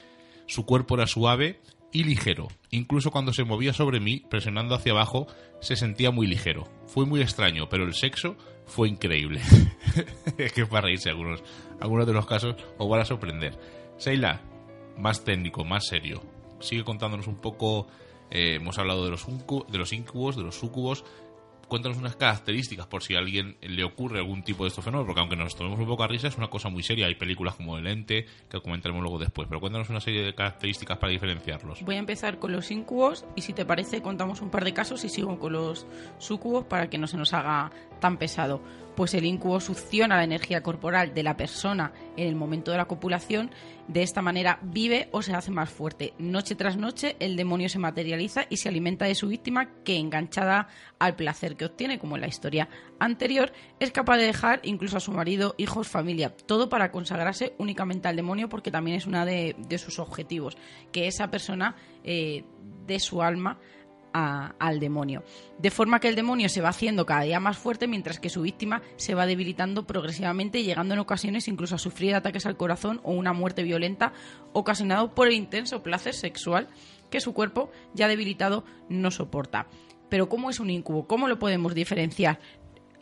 Su cuerpo era suave y ligero. Incluso cuando se movía sobre mí, presionando hacia abajo, se sentía muy ligero. Fue muy extraño, pero el sexo fue increíble. es que para reírse algunos, algunos de los casos os van a sorprender. Seila, más técnico, más serio. Sigue contándonos un poco. eh, hemos hablado de los, de los incubos, de los sucubos. Cuéntanos unas características por si a alguien le ocurre algún tipo de estos fenómenos, porque aunque nos tomemos un poco a risa, es una cosa muy seria. Hay películas como El Ente, que comentaremos luego después, pero cuéntanos una serie de características para diferenciarlos. Voy a empezar con los incubos y si te parece contamos un par de casos y sigo con los sucubos para que no se nos haga tan pesado. Pues el incubo succiona la energía corporal de la persona en el momento de la copulación, de esta manera vive o se hace más fuerte. Noche tras noche el demonio se materializa y se alimenta de su víctima que enganchada al placer que obtiene, como en la historia anterior, es capaz de dejar incluso a su marido, hijos, familia, todo para consagrarse únicamente al demonio porque también es una de, de sus objetivos, que esa persona eh, dé su alma al demonio. De forma que el demonio se va haciendo cada día más fuerte mientras que su víctima se va debilitando progresivamente, llegando en ocasiones incluso a sufrir ataques al corazón o una muerte violenta ocasionado por el intenso placer sexual que su cuerpo ya debilitado no soporta. Pero ¿cómo es un incubo? ¿Cómo lo podemos diferenciar?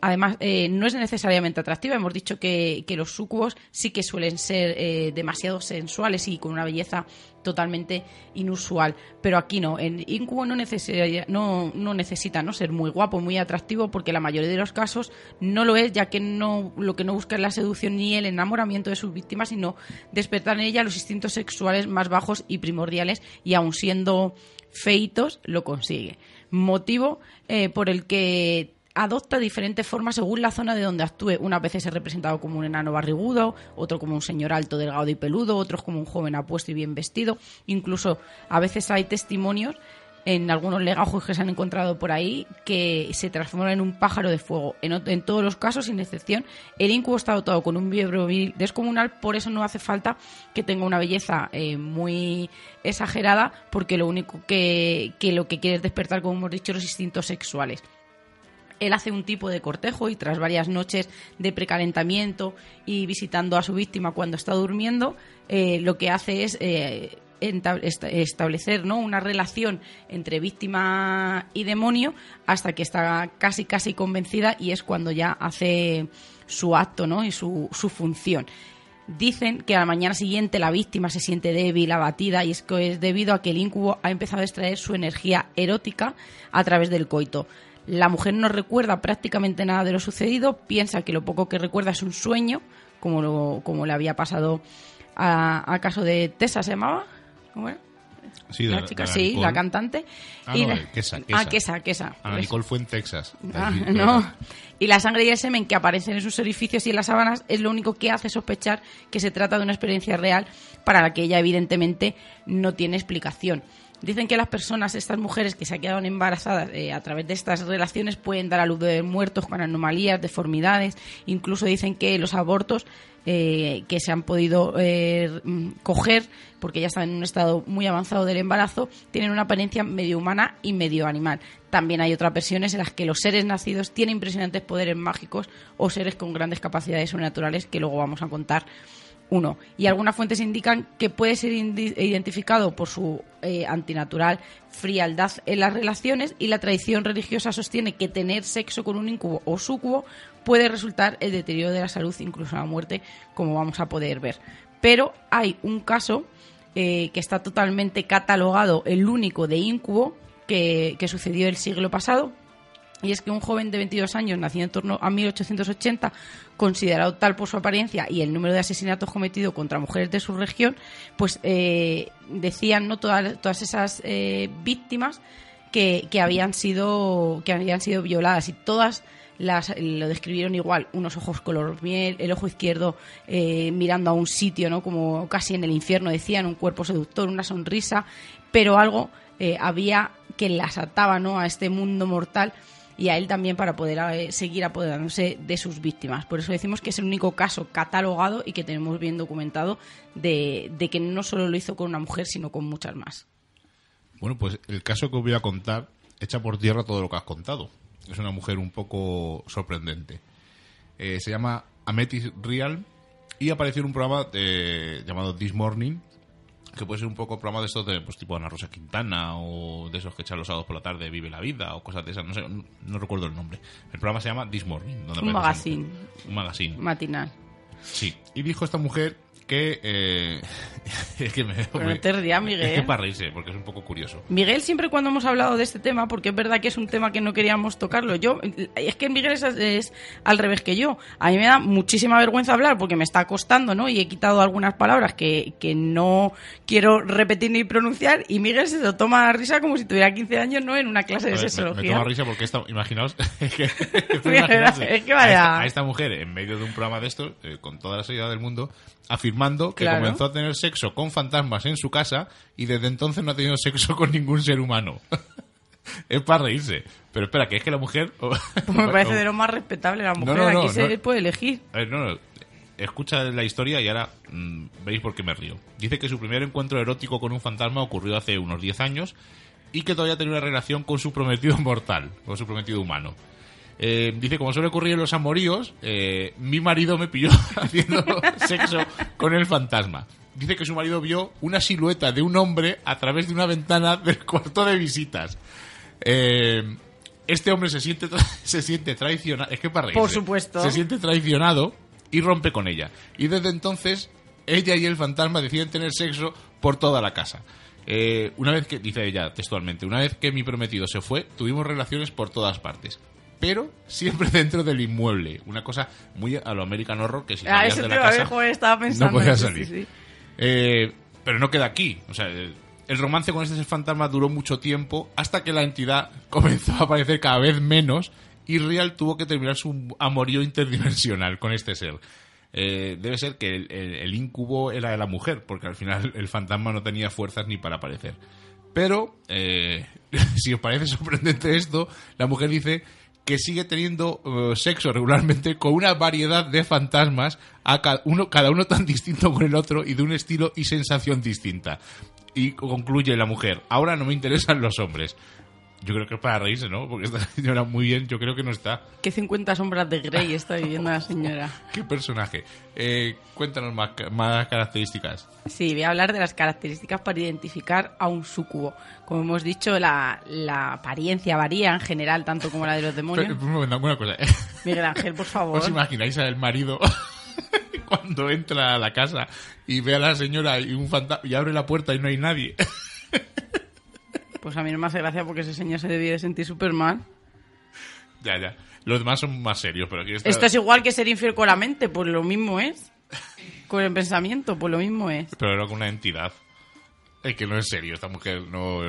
Además, eh, no es necesariamente atractiva. Hemos dicho que, que los sucubos sí que suelen ser eh, demasiado sensuales y con una belleza totalmente inusual. Pero aquí no. En incubo no, necesita- no, no necesita ¿no? ser muy guapo, muy atractivo, porque la mayoría de los casos no lo es, ya que no, lo que no busca es la seducción ni el enamoramiento de sus víctimas, sino despertar en ella los instintos sexuales más bajos y primordiales, y aun siendo feitos, lo consigue. Motivo eh, por el que adopta diferentes formas según la zona de donde actúe. Unas veces es representado como un enano barrigudo, otro como un señor alto, delgado y peludo, otros como un joven apuesto y bien vestido. Incluso a veces hay testimonios en algunos legajos que se han encontrado por ahí que se transforman en un pájaro de fuego. En, todos los casos, sin excepción, el incubo está dotado con un miembro descomunal, por eso no hace falta que tenga una belleza eh, muy exagerada, porque lo único que, que lo que quiere es despertar, como hemos dicho, los instintos sexuales él hace un tipo de cortejo y tras varias noches de precalentamiento y visitando a su víctima cuando está durmiendo, eh, lo que hace es eh, establecer ¿no? una relación entre víctima y demonio hasta que está casi casi convencida y es cuando ya hace su acto ¿no? y su, su función. Dicen que a la mañana siguiente la víctima se siente débil, abatida, y es que es debido a que el incubo ha empezado a extraer su energía erótica a través del coito. La mujer no recuerda prácticamente nada de lo sucedido, piensa que lo poco que recuerda es un sueño, como, lo- como le había pasado a, a caso de Tessa, ¿se llamaba? Sí, la chica, de Ana sí, Nicole. la cantante. Ah, Y no, la- eh, Quesa, Ah, Quesa. Quesa, Quesa. Ana ¿Ves? Nicole fue en Texas. Ah, Allí, no. Y la sangre y el semen que aparecen en sus orificios y en las sábanas es lo único que hace sospechar que se trata de una experiencia real para la que ella evidentemente no tiene explicación. Dicen que las personas, estas mujeres que se han quedado embarazadas eh, a través de estas relaciones pueden dar a luz de muertos con anomalías, deformidades, incluso dicen que los abortos eh, que se han podido eh, mm, coger porque ya están en un estado muy avanzado del embarazo, tienen una apariencia medio humana y medio animal. También hay otras versiones en las que los seres nacidos tienen impresionantes poderes mágicos o seres con grandes capacidades sobrenaturales que luego vamos a contar uno. Y algunas fuentes indican que puede ser identificado por su eh, antinatural frialdad en las relaciones y la tradición religiosa sostiene que tener sexo con un incubo o sucubo puede resultar el deterioro de la salud, incluso la muerte, como vamos a poder ver. Pero hay un caso eh, que está totalmente catalogado, el único de incubo, que, que sucedió el siglo pasado, y es que un joven de 22 años, nacido en torno a 1880, considerado tal por su apariencia y el número de asesinatos cometidos contra mujeres de su región, pues eh, decían no todas, todas esas eh, víctimas que, que habían sido que habían sido violadas. Y todas las lo describieron igual unos ojos color miel el ojo izquierdo eh, mirando a un sitio no como casi en el infierno decían un cuerpo seductor una sonrisa pero algo eh, había que las ataba no a este mundo mortal y a él también para poder eh, seguir apoderándose de sus víctimas. Por eso decimos que es el único caso catalogado y que tenemos bien documentado de, que no solo lo hizo con una mujer, sino con muchas más. Bueno, pues el caso que os voy a contar echa por tierra todo lo que has contado. Es una mujer un poco sorprendente. Eh, se llama Amethyst Real y apareció en un programa eh, llamado This Morning que puede ser un poco programa de estos de, pues, tipo Ana Rosa Quintana o de esos que echan los sábados por la tarde Vive la Vida o cosas de esas, no sé, no, no recuerdo el nombre. El programa se llama This Morning. Donde Un magazine. Un magazine. Matinal. Sí. Y dijo esta mujer que... eh, es que me... Pero no te rías, Miguel. Es que para reírse, porque es un poco curioso. Miguel siempre cuando hemos hablado de este tema, porque es verdad que es un tema que no queríamos tocarlo, yo es que Miguel es, es al revés que yo. A mí me da muchísima vergüenza hablar porque me está costando, ¿no? Y he quitado algunas palabras que, que no quiero repetir ni pronunciar y Miguel se lo toma a risa como si tuviera 15 años, ¿no? En una clase de ver, me, me toma risa porque esta, imaginaos, es que, es Mira, imaginarse es que a, vaya- esta, a esta mujer en medio de un programa de estos, eh, con toda la seriedad del mundo, afirmando que Claro. comenzó a tener sexo con fantasmas en su casa y desde entonces no ha tenido sexo con ningún ser humano. es para reírse. Pero espera, que es que la mujer... Pues me parece de lo más respetable la mujer. no, no, Aquí se no. puede elegir. No, no. Escucha la historia y ahora mm, veis por qué me río. Dice que su primer encuentro erótico con un fantasma ocurrió hace unos 10 años y que todavía tenía una relación con su prometido mortal, con su prometido humano. Eh, dice, como suele ocurrir en los amoríos, eh, mi marido me pilló haciendo sexo con el fantasma. Dice que su marido vio una silueta de un hombre a través de una ventana del cuarto de visitas. Eh, este hombre se siente, se siente traicionado. Es que para reírse. Por supuesto. Se siente traicionado y rompe con ella. Y desde entonces, ella y el fantasma deciden tener sexo por toda la casa. Eh, una vez que, dice ella textualmente, una vez que mi prometido se fue, tuvimos relaciones por todas partes. Pero siempre dentro del inmueble. Una cosa muy a lo American Horror que si Ah, eso de la casa joder, estaba pensando. no podía salir. sí, sí. Eh, pero no queda aquí. O sea, el, romance con este ser fantasma duró mucho tiempo hasta que la entidad comenzó a aparecer cada vez menos y Real tuvo que terminar su amorío interdimensional con este ser. Eh, debe ser que el, el, el incubo era de la mujer, porque al final el fantasma no tenía fuerzas ni para aparecer. Pero, eh, si os parece sorprendente esto, la mujer dice que sigue teniendo eh, sexo regularmente con una variedad de fantasmas, a ca- uno, cada uno tan distinto con el otro y de un estilo y sensación distinta. Y concluye la mujer, ahora no me interesan los hombres. Yo creo que es para reírse, ¿no? Porque esta señora muy bien, yo creo que no está. ¿Qué 50 sombras de Grey está viviendo la señora? ¿Qué personaje? Eh, cuéntanos más, más características. Sí, voy a hablar de las características para identificar a un sucubo. Como hemos dicho, la, la apariencia varía en general, tanto como la de los Pero, demonios. un momento, una cosa. Miguel Ángel, por favor. ¿Os imagináis al marido cuando entra a la casa y ve a la señora y un fantasma y abre la puerta y no hay nadie? Pues a mí no me hace gracia porque ese señor se debía de sentir súper mal. ya, ya. Los demás son más serios, pero aquí está... Esto es igual que ser infiel con la mente, pues lo mismo es. Con el pensamiento, pues lo mismo es. Pero era con una entidad. Es que no es serio, esta mujer no...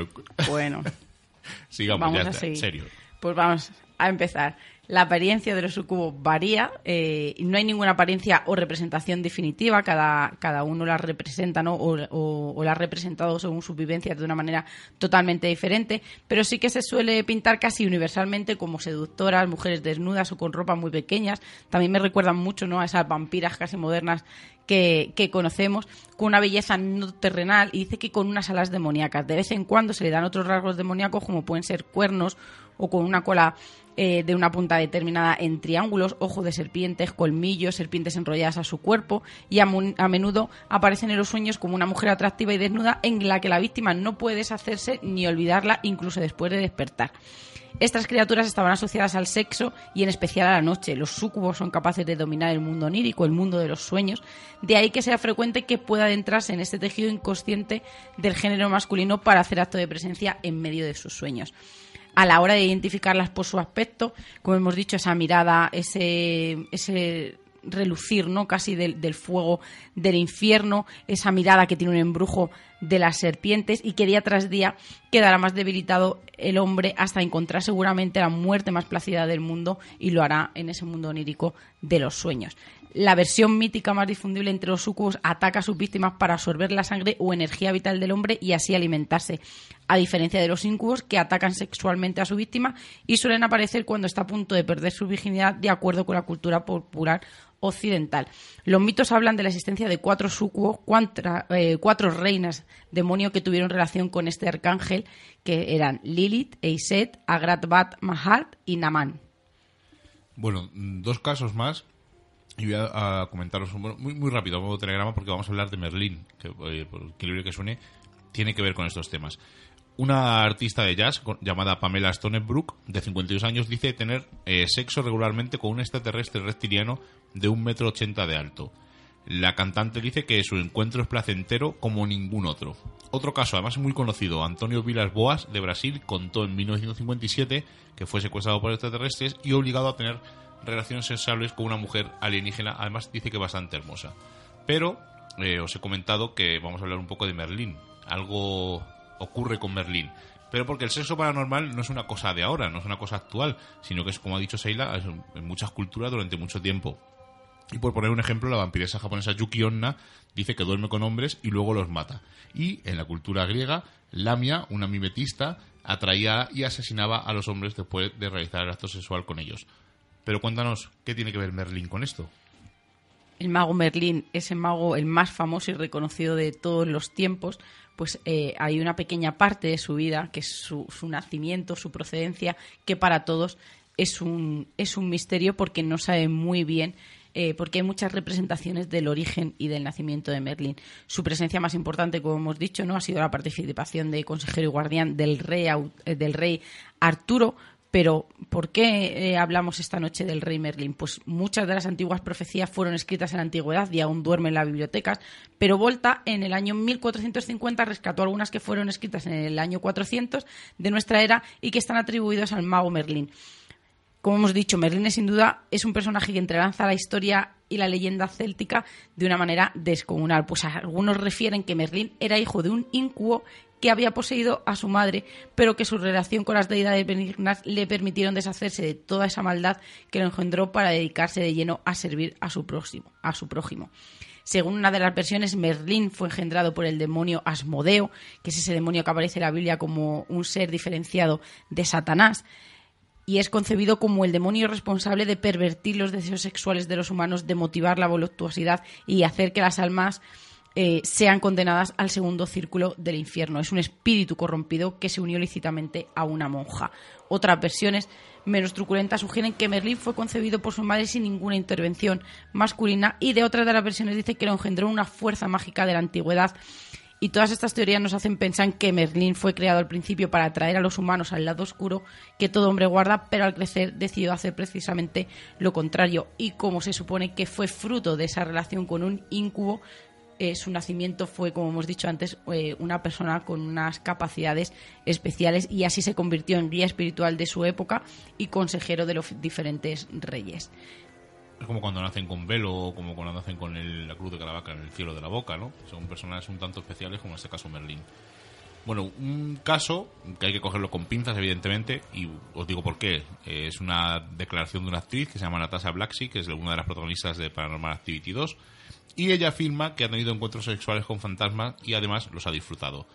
Bueno, Sigamos, vamos ya a está, seguir. serio. Pues vamos a empezar. La apariencia de los sucubos varía, eh, no hay ninguna apariencia o representación definitiva, cada, cada uno la representa ¿no? o, o- la ha representado según sus vivencias de una manera totalmente diferente, pero sí que se suele pintar casi universalmente como seductoras, mujeres desnudas o con ropa muy pequeñas. También me recuerdan mucho a esas vampiras casi modernas que, que conocemos, con una belleza no terrenal y dice que con unas alas demoníacas. De vez en cuando se le dan otros rasgos demoníacos como pueden ser cuernos o con una cola eh, de una punta determinada en triángulos, ojos de serpientes, colmillos, serpientes enrolladas a su cuerpo y a, menudo aparecen en los sueños como una mujer atractiva y desnuda en la que la víctima no puede deshacerse ni olvidarla incluso después de despertar. Estas criaturas estaban asociadas al sexo y en especial a la noche. Los súcubos son capaces de dominar el mundo onírico, el mundo de los sueños. De ahí que sea frecuente que pueda adentrarse en este tejido inconsciente del género masculino para hacer acto de presencia en medio de sus sueños. A la hora de identificarlas por su aspecto, como hemos dicho, esa mirada, ese, ese relucir, ¿no? Casi del, del fuego del infierno, esa mirada que tiene un embrujo de las serpientes y que día tras día quedará más debilitado el hombre hasta encontrar seguramente la muerte más plácida del mundo y lo hará en ese mundo onírico de los sueños. La versión mítica más difundible entre los sucubos ataca a sus víctimas para absorber la sangre o energía vital del hombre y así alimentarse, a diferencia de los incubos que atacan sexualmente a su víctima y suelen aparecer cuando está a punto de perder su virginidad de acuerdo con la cultura popular occidental. Los mitos hablan de la existencia de cuatro sucubos, cuantra- eh, cuatro reinas demonio que tuvieron relación con este arcángel, que eran Lilith, Eiset, Agrat-Bat, Mahat y Naman. Bueno, mm, dos casos más Y voy a, comentaros muy, muy rápido, a telegrama, porque vamos a hablar de Merlín, que eh, por el libre que suene, tiene que ver con estos temas. Una artista de jazz llamada Pamela Stonebrook, de 52 años, dice tener eh, sexo regularmente con un extraterrestre reptiliano de un metro ochenta de alto. La cantante dice que su encuentro es placentero como ningún otro. Otro caso, además muy conocido, Antonio Vilas Boas, de Brasil, contó en 1957 que fue secuestrado por extraterrestres y obligado a tener relaciones sexuales con una mujer alienígena, además dice que bastante hermosa. Pero eh, os he comentado que vamos a hablar un poco de Merlín. Algo ocurre con Merlín. Pero porque el sexo paranormal no es una cosa de ahora, no es una cosa actual, sino que es, como ha dicho Seila, en muchas culturas durante mucho tiempo. Y por poner un ejemplo, la vampiresa japonesa Yuki Onna dice que duerme con hombres y luego los mata. Y en la cultura griega, Lamia, una mimetista, atraía y asesinaba a los hombres después de realizar el acto sexual con ellos. Pero cuéntanos, ¿qué tiene que ver Merlín con esto? El mago Merlín, ese mago el más famoso y reconocido de todos los tiempos, pues eh, hay una pequeña parte de su vida, que es su, su, nacimiento, su procedencia, que para todos es un, es un misterio porque no sabe muy bien eh, porque hay muchas representaciones del origen y del nacimiento de Merlín. Su presencia más importante, como hemos dicho, no ha sido la participación de consejero y guardián del rey, eh, del rey Arturo, pero ¿por qué eh, hablamos esta noche del rey Merlín? Pues muchas de las antiguas profecías fueron escritas en la antigüedad y aún duermen en las bibliotecas, pero Volta en el año 1450 rescató algunas que fueron escritas en el año 400 de nuestra era y que están atribuidas al mago Merlín. Como hemos dicho, Merlín sin duda es un personaje que entrelanza la historia y la leyenda céltica de una manera descomunal. Pues algunos refieren que Merlín era hijo de un incubo que había poseído a su madre, pero que su relación con las deidades benignas le permitieron deshacerse de toda esa maldad que lo engendró para dedicarse de lleno a servir a su próximo, a su prójimo. Según una de las versiones, Merlín fue engendrado por el demonio Asmodeo, que es ese demonio que aparece en la Biblia como un ser diferenciado de Satanás y es concebido como el demonio responsable de pervertir los deseos sexuales de los humanos, de motivar la voluptuosidad y hacer que las almas eh, sean condenadas al segundo círculo del infierno. Es un espíritu corrompido que se unió lícitamente a una monja. Otras versiones menos truculentas sugieren que Merlín fue concebido por su madre sin ninguna intervención masculina y de otras de las versiones dice que lo engendró una fuerza mágica de la antigüedad y todas estas teorías nos hacen pensar que Merlín fue creado al principio para atraer a los humanos al lado oscuro que todo hombre guarda, pero al crecer decidió hacer precisamente lo contrario. Y como se supone que fue fruto de esa relación con un incubo, eh, su nacimiento fue, como hemos dicho antes, eh, una persona con unas capacidades especiales y así se convirtió en guía espiritual de su época y consejero de los diferentes reyes. Es como cuando nacen con velo o como cuando nacen con la cruz de Caravaca en el cielo de la boca, ¿no? Son personas un tanto especiales como en este caso Merlín. Bueno, un caso que hay que cogerlo con pinzas, evidentemente, y os digo por qué. Es una declaración de una actriz que se llama Natasha Blacksey, que es una de las protagonistas de Paranormal Activity 2, y ella afirma que ha tenido encuentros sexuales con fantasmas y además los ha disfrutado.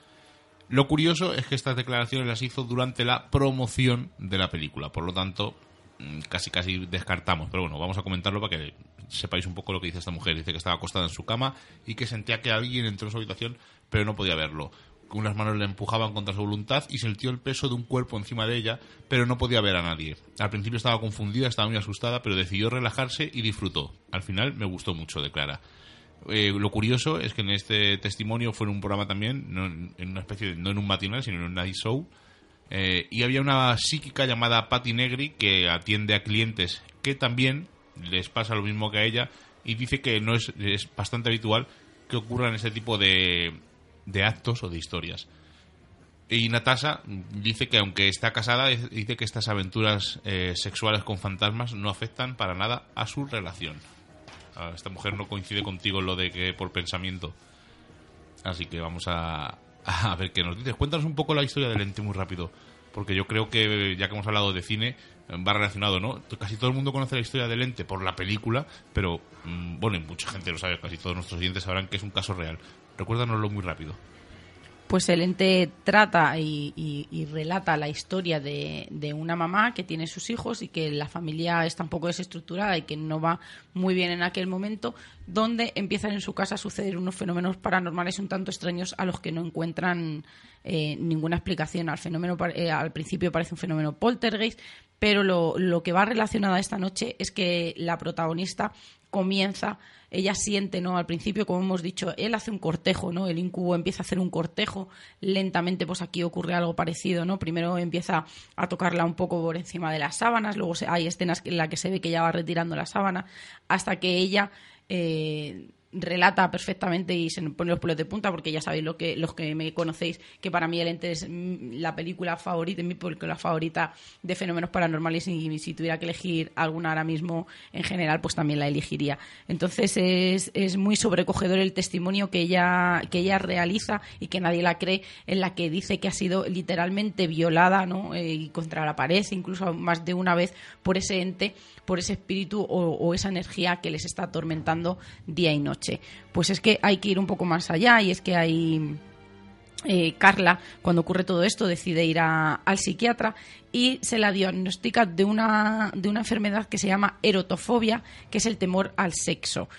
Lo curioso es que estas declaraciones las hizo durante la promoción de la película, por lo tanto, Mm, casi casi descartamos. Pero bueno, vamos a comentarlo para que sepáis un poco lo que dice esta mujer. Dice que estaba acostada en su cama y que sentía que alguien entró en su habitación, pero no podía verlo. Unas manos le empujaban contra su voluntad y sintió el peso de un cuerpo encima de ella, pero no podía ver a nadie. Al principio estaba confundida, estaba muy asustada, pero decidió relajarse y disfrutó. Al final me gustó mucho, declara. Eh, lo curioso es que en este testimonio fue en un programa también, no en, una especie de, no en un matinal, sino en un night show, eh, y había una psíquica llamada Patty Negri que atiende a clientes que también les pasa lo mismo que a ella y dice que no es, es bastante habitual que ocurran ese tipo de, de actos o de historias. Y Natasha dice que aunque está casada, dice que estas aventuras eh, sexuales con fantasmas no afectan para nada a su relación. Esta mujer no coincide contigo en lo de que por pensamiento. Así que vamos a, ver qué nos dices. Cuéntanos un poco la historia del ente muy rápido, porque yo creo que ya que hemos hablado de cine, va relacionado, ¿no? Casi todo el mundo conoce la historia del ente por la película, pero mm, bueno, mucha gente lo sabe, casi todos nuestros oyentes sabrán que es un caso real. Recuérdanoslo muy rápido pues el ente trata y, relata la historia de, una mamá que tiene sus hijos y que la familia está un poco desestructurada y que no va muy bien en aquel momento, donde empiezan en su casa a suceder unos fenómenos paranormales un tanto extraños a los que no encuentran eh, ninguna explicación. Al, fenómeno, eh, al principio parece un fenómeno poltergeist, pero lo, lo, que va relacionado a esta noche es que la protagonista comienza ella siente, ¿no? Al principio, como hemos dicho, él hace un cortejo, ¿no? El incubo empieza a hacer un cortejo, lentamente, pues aquí ocurre algo parecido, ¿no? Primero empieza a tocarla un poco por encima de las sábanas, luego hay escenas en las que se ve que ella va retirando la sábana, hasta que ella eh, relata perfectamente y se pone los pelos de punta porque ya sabéis lo que los que me conocéis que para mí el ente es mm, la película favorita mi película favorita de fenómenos paranormales y si tuviera que elegir alguna ahora mismo en general pues también la elegiría entonces es, es muy sobrecogedor el testimonio que ella que ella realiza y que nadie la cree en la que dice que ha sido literalmente violada ¿no? Eh, y contra la pared incluso más de una vez por ese ente por ese espíritu o, esa energía que les está atormentando día y noche. Pues es que hay que ir un poco más allá y es que hay... Eh, Carla, cuando ocurre todo esto, decide ir al psiquiatra y se la diagnostica de una, de una enfermedad que se llama erotofobia, que es el temor al sexo.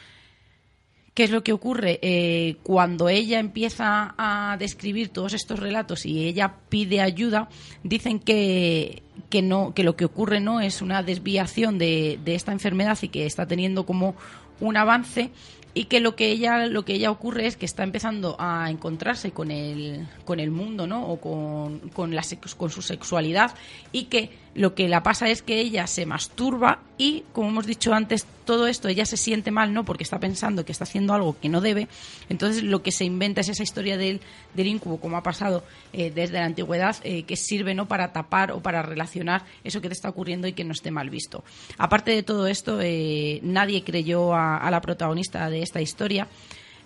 ¿Qué es lo que ocurre? Eh, cuando ella empieza a describir todos estos relatos y ella pide ayuda, dicen que, que, no, que lo que ocurre no es una desviación de, de esta enfermedad y que está teniendo como un avance y que lo que ella lo que ella ocurre es que está empezando a encontrarse con el con el mundo no o con con, la, con su sexualidad y que lo que la pasa es que ella se masturba y como hemos dicho antes todo esto ella se siente mal no porque está pensando que está haciendo algo que no debe. Entonces lo que se inventa es esa historia del, del incubo como ha pasado eh, desde la antigüedad eh, que sirve no para tapar o para relacionar eso que te está ocurriendo y que no esté mal visto. Aparte de todo esto eh, nadie creyó a, a la protagonista de esta historia.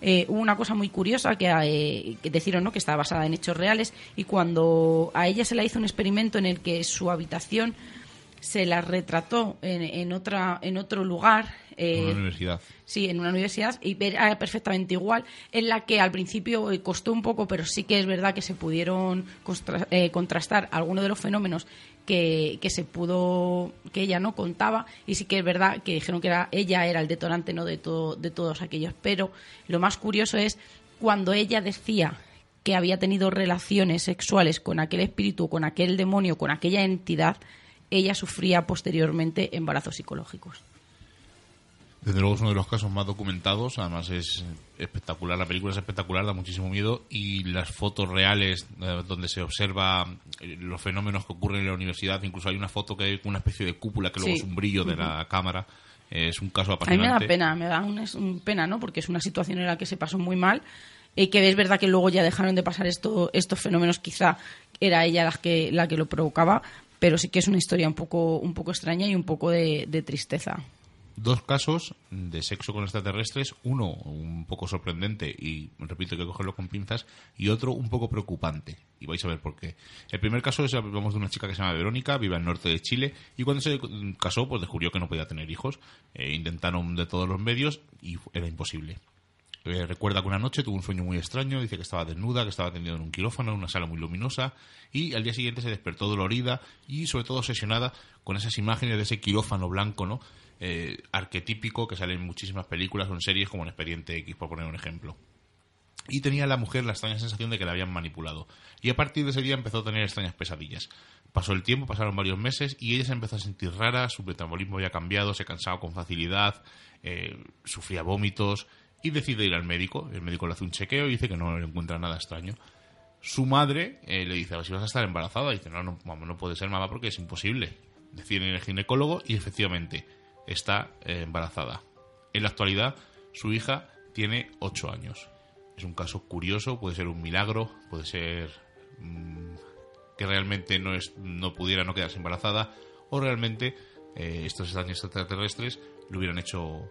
Eh, una cosa muy curiosa que, eh, que decieron ¿no? que estaba basada en hechos reales y cuando a ella se le hizo un experimento en el que su habitación se la retrató en, en otra en otro lugar en una universidad sí en una universidad y era perfectamente igual en la que al principio costó un poco pero sí que es verdad que se pudieron contrastar algunos de los fenómenos que, se pudo, que ella no contaba, y sí que es verdad que dijeron que era, ella era el detonante ¿no? de, todo, de todos aquellos. Pero lo más curioso es cuando ella decía que había tenido relaciones sexuales con aquel espíritu, con aquel demonio, con aquella entidad, ella sufría posteriormente embarazos psicológicos. Desde luego es uno de los casos más documentados, además es espectacular, la película es espectacular, da muchísimo miedo y las fotos reales eh, donde se observa eh, los fenómenos que ocurren en la universidad, incluso hay una foto que hay una especie de cúpula que luego es un brillo de la cámara, es un caso apasionante. A mí me da pena, me da un, pena, ¿no? Porque es una situación en la que se pasó muy mal y que es verdad que luego ya dejaron de pasar esto, estos fenómenos, quizá era ella la que, la que lo provocaba, pero sí que es una historia un poco, un poco extraña y un poco de tristeza dos casos de sexo con extraterrestres, uno un poco sorprendente y repito que cogerlo con pinzas y otro un poco preocupante y vais a ver por qué. El primer caso es hablamos de una chica que se llama Verónica, vive al norte de Chile y cuando se casó pues descubrió que no podía tener hijos, eh, intentaron de todos los medios y era imposible. Eh, recuerda que una noche tuvo un sueño muy extraño, dice que estaba desnuda, que estaba atendido en un quirófano, en una sala muy luminosa, y al día siguiente se despertó dolorida y sobre todo obsesionada con esas imágenes de ese quirófano blanco, ¿no? Eh, arquetípico que sale en muchísimas películas o en series como en Expediente X, por poner un ejemplo. Y tenía la mujer la extraña sensación de que la habían manipulado. Y a partir de ese día empezó a tener extrañas pesadillas. Pasó el tiempo, pasaron varios meses y ella se empezó a sentir rara, su metabolismo había cambiado, se cansaba con facilidad, eh, sufría vómitos y decide ir al médico. El médico le hace un chequeo y dice que no le encuentra nada extraño. Su madre eh, le dice, si vas a estar embarazada. Y dice, no, no, no puede ser mamá porque es imposible. Decide ir al ginecólogo y efectivamente está eh, embarazada. En la actualidad, su hija tiene 8 años. Es un caso curioso, puede ser un milagro, puede ser mm, que realmente no, es, no pudiera no quedarse embarazada, o realmente eh, estos extraños extraterrestres le hubieran hecho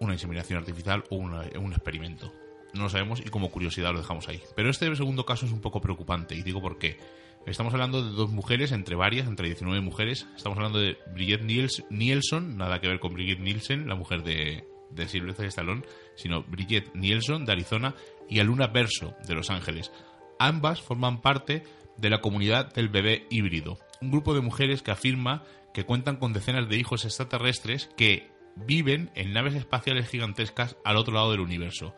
una inseminación artificial o un experimento. No lo sabemos y como curiosidad lo dejamos ahí. Pero este segundo caso es un poco preocupante y digo por qué. Estamos hablando de dos mujeres, entre varias, entre 19 mujeres. Estamos hablando de Brigitte Nielsen, nada que ver con Brigitte Nielsen, la mujer de, de Sylvester Stallone, sino Brigitte Nielsen, de Arizona, y Aluna Verso, de Los Ángeles. Ambas forman parte de la comunidad del bebé híbrido, un grupo de mujeres que afirma que cuentan con decenas de hijos extraterrestres que viven en naves espaciales gigantescas al otro lado del universo.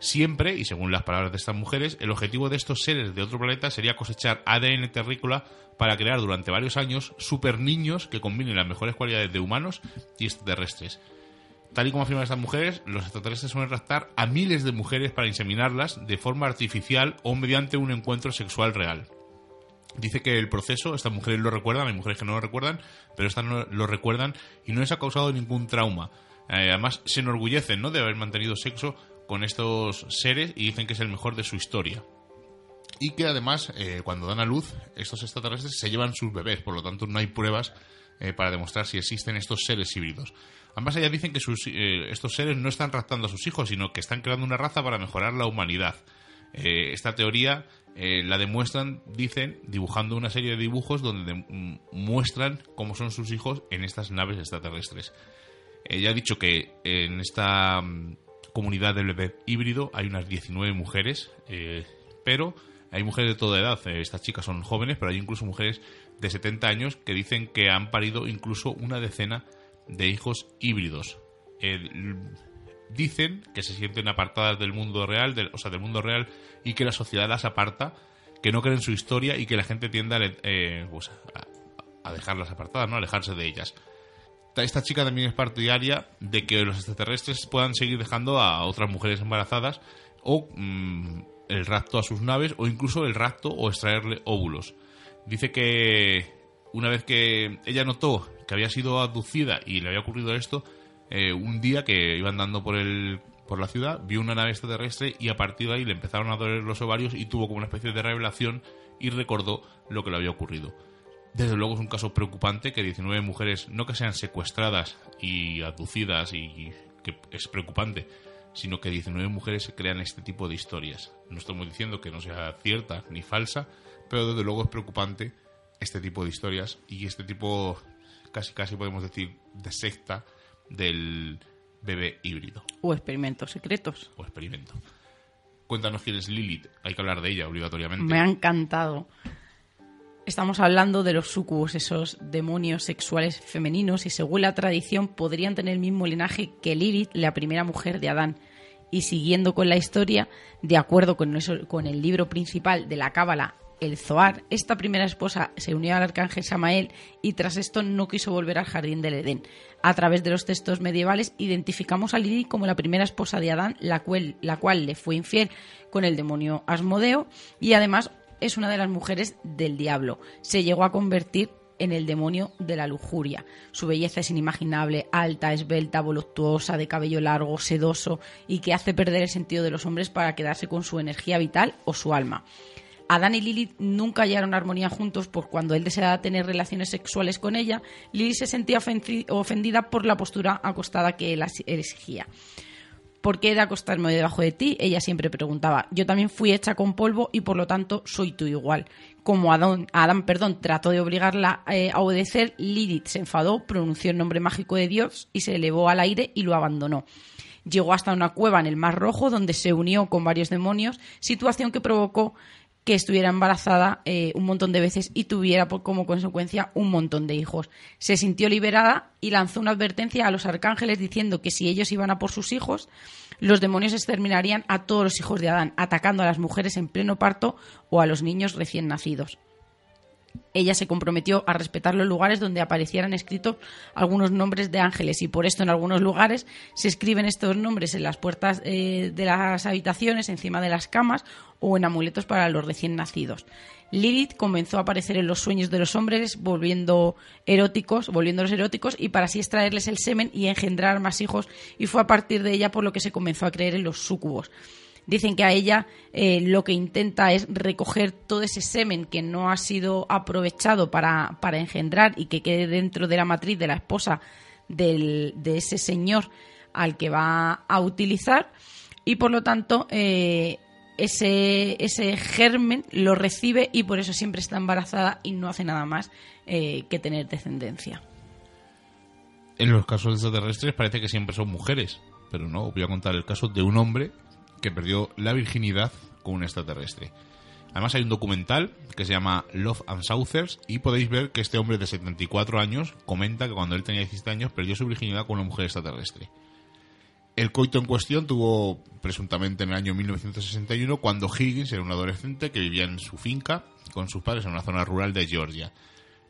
Siempre, y según las palabras de estas mujeres, el objetivo de estos seres de otro planeta sería cosechar ADN terrícola para crear durante varios años super niños que combinen las mejores cualidades de humanos y extraterrestres. tal y como afirman estas mujeres, los extraterrestres suelen raptar a miles de mujeres para inseminarlas de forma artificial o mediante un encuentro sexual real. Dice que el proceso, estas mujeres lo recuerdan, hay mujeres que no lo recuerdan, pero estas no lo recuerdan y no les ha causado ningún trauma. Eh, además, se enorgullecen ¿no? de haber mantenido sexo con estos seres y dicen que es el mejor de su historia. Y que además, eh, cuando dan a luz, estos extraterrestres se llevan sus bebés, por lo tanto no hay pruebas eh, para demostrar si existen estos seres híbridos. Ambas ellas dicen que estos seres no están raptando a sus hijos, sino que están creando una raza para mejorar la humanidad. esta teoría la demuestran, dicen, dibujando una serie de dibujos donde muestran cómo son sus hijos en estas naves extraterrestres. Ella ha dicho que en esta mm, comunidad del bebé híbrido hay unas 19 mujeres, eh, pero hay mujeres de toda edad. Eh, estas chicas son jóvenes, pero hay incluso mujeres de 70 años que dicen que han parido incluso una decena de hijos híbridos. Dicen que se sienten apartadas del mundo real, o sea, del mundo real, y que la sociedad las aparta, que no creen su historia y que la gente tiende a, eh, pues, a, dejarlas apartadas, ¿no? A alejarse de ellas esta chica también es partidaria de que los extraterrestres puedan seguir dejando a otras mujeres embarazadas o mm, el rapto a sus naves o incluso el rapto o extraerle óvulos. Dice que una vez que ella notó que había sido abducida y le había ocurrido esto, eh, un día que iba andando por el por la ciudad, vio una nave extraterrestre y a partir de ahí le empezaron a doler los ovarios y tuvo como una especie de revelación y recordó lo que le había ocurrido. Desde luego es un caso preocupante que 19 mujeres, no que sean secuestradas y abducidas y que es preocupante, sino que 19 mujeres crean este tipo de historias. No estamos diciendo que no sea cierta ni falsa, pero desde luego es preocupante este tipo de historias y este tipo, casi casi podemos decir, de secta del bebé híbrido. O experimentos secretos. O experimento. Cuéntanos quién es Lilith. Hay que hablar de ella obligatoriamente. Me ha encantado. Estamos hablando de los sucubos, esos demonios sexuales femeninos, y según la tradición podrían tener el mismo linaje que Lilith, la primera mujer de Adán. Y siguiendo con la historia, de acuerdo con, con el libro principal de la Cábala, el Zoar, esta primera esposa se unió al arcángel Samael y tras esto no quiso volver al jardín del Edén. A través de los textos medievales identificamos a Lilith como la primera esposa de Adán, la cual, la cual le fue infiel con el demonio Asmodeo y además es una de las mujeres del diablo. Se llegó a convertir en el demonio de la lujuria. Su belleza es inimaginable, alta, esbelta, voluptuosa, de cabello largo, sedoso y que hace perder el sentido de los hombres para quedarse con su energía vital o su alma. Adán y Lilith nunca hallaron armonía juntos, por cuando él deseaba tener relaciones sexuales con ella, Lilith se sentía ofendida por la postura acostada que él exigía. ¿por qué he de acostarme debajo de ti? Ella siempre preguntaba. Yo también fui hecha con polvo y por lo tanto soy tú igual. Como Adán, perdón, trató de obligarla eh, a obedecer, Lilith se enfadó, pronunció el nombre mágico de Dios y se elevó al aire y lo abandonó. Llegó hasta una cueva en el Mar Rojo donde se unió con varios demonios, situación que provocó que estuviera embarazada eh, un montón de veces y tuviera como consecuencia un montón de hijos. Se sintió liberada y lanzó una advertencia a los arcángeles diciendo que si ellos iban a por sus hijos, los demonios exterminarían a todos los hijos de Adán, atacando a las mujeres en pleno parto o a los niños recién nacidos ella se comprometió a respetar los lugares donde aparecieran escritos algunos nombres de ángeles y por esto en algunos lugares se escriben estos nombres en las puertas eh, de las habitaciones, encima de las camas o en amuletos para los recién nacidos. Lilith comenzó a aparecer en los sueños de los hombres, volviendo eróticos, volviéndolos eróticos, y para así extraerles el semen y engendrar más hijos, y fue a partir de ella por lo que se comenzó a creer en los súcubos. Dicen que a ella eh, lo que intenta es recoger todo ese semen que no ha sido aprovechado para, engendrar y que quede dentro de la matriz de la esposa de ese señor al que va a utilizar y por lo tanto eh, ese, ese germen lo recibe y por eso siempre está embarazada y no hace nada más eh, que tener descendencia. En los casos extraterrestres parece que siempre son mujeres, pero no, voy a contar el caso de un hombre que perdió la virginidad con un extraterrestre. Además hay un documental que se llama Love and Saucers y podéis ver que este hombre de 74 años comenta que cuando él tenía 17 años perdió su virginidad con una mujer extraterrestre. El coito en cuestión tuvo presuntamente en el año 1961 cuando Higgins era un adolescente que vivía en su finca con sus padres en una zona rural de Georgia.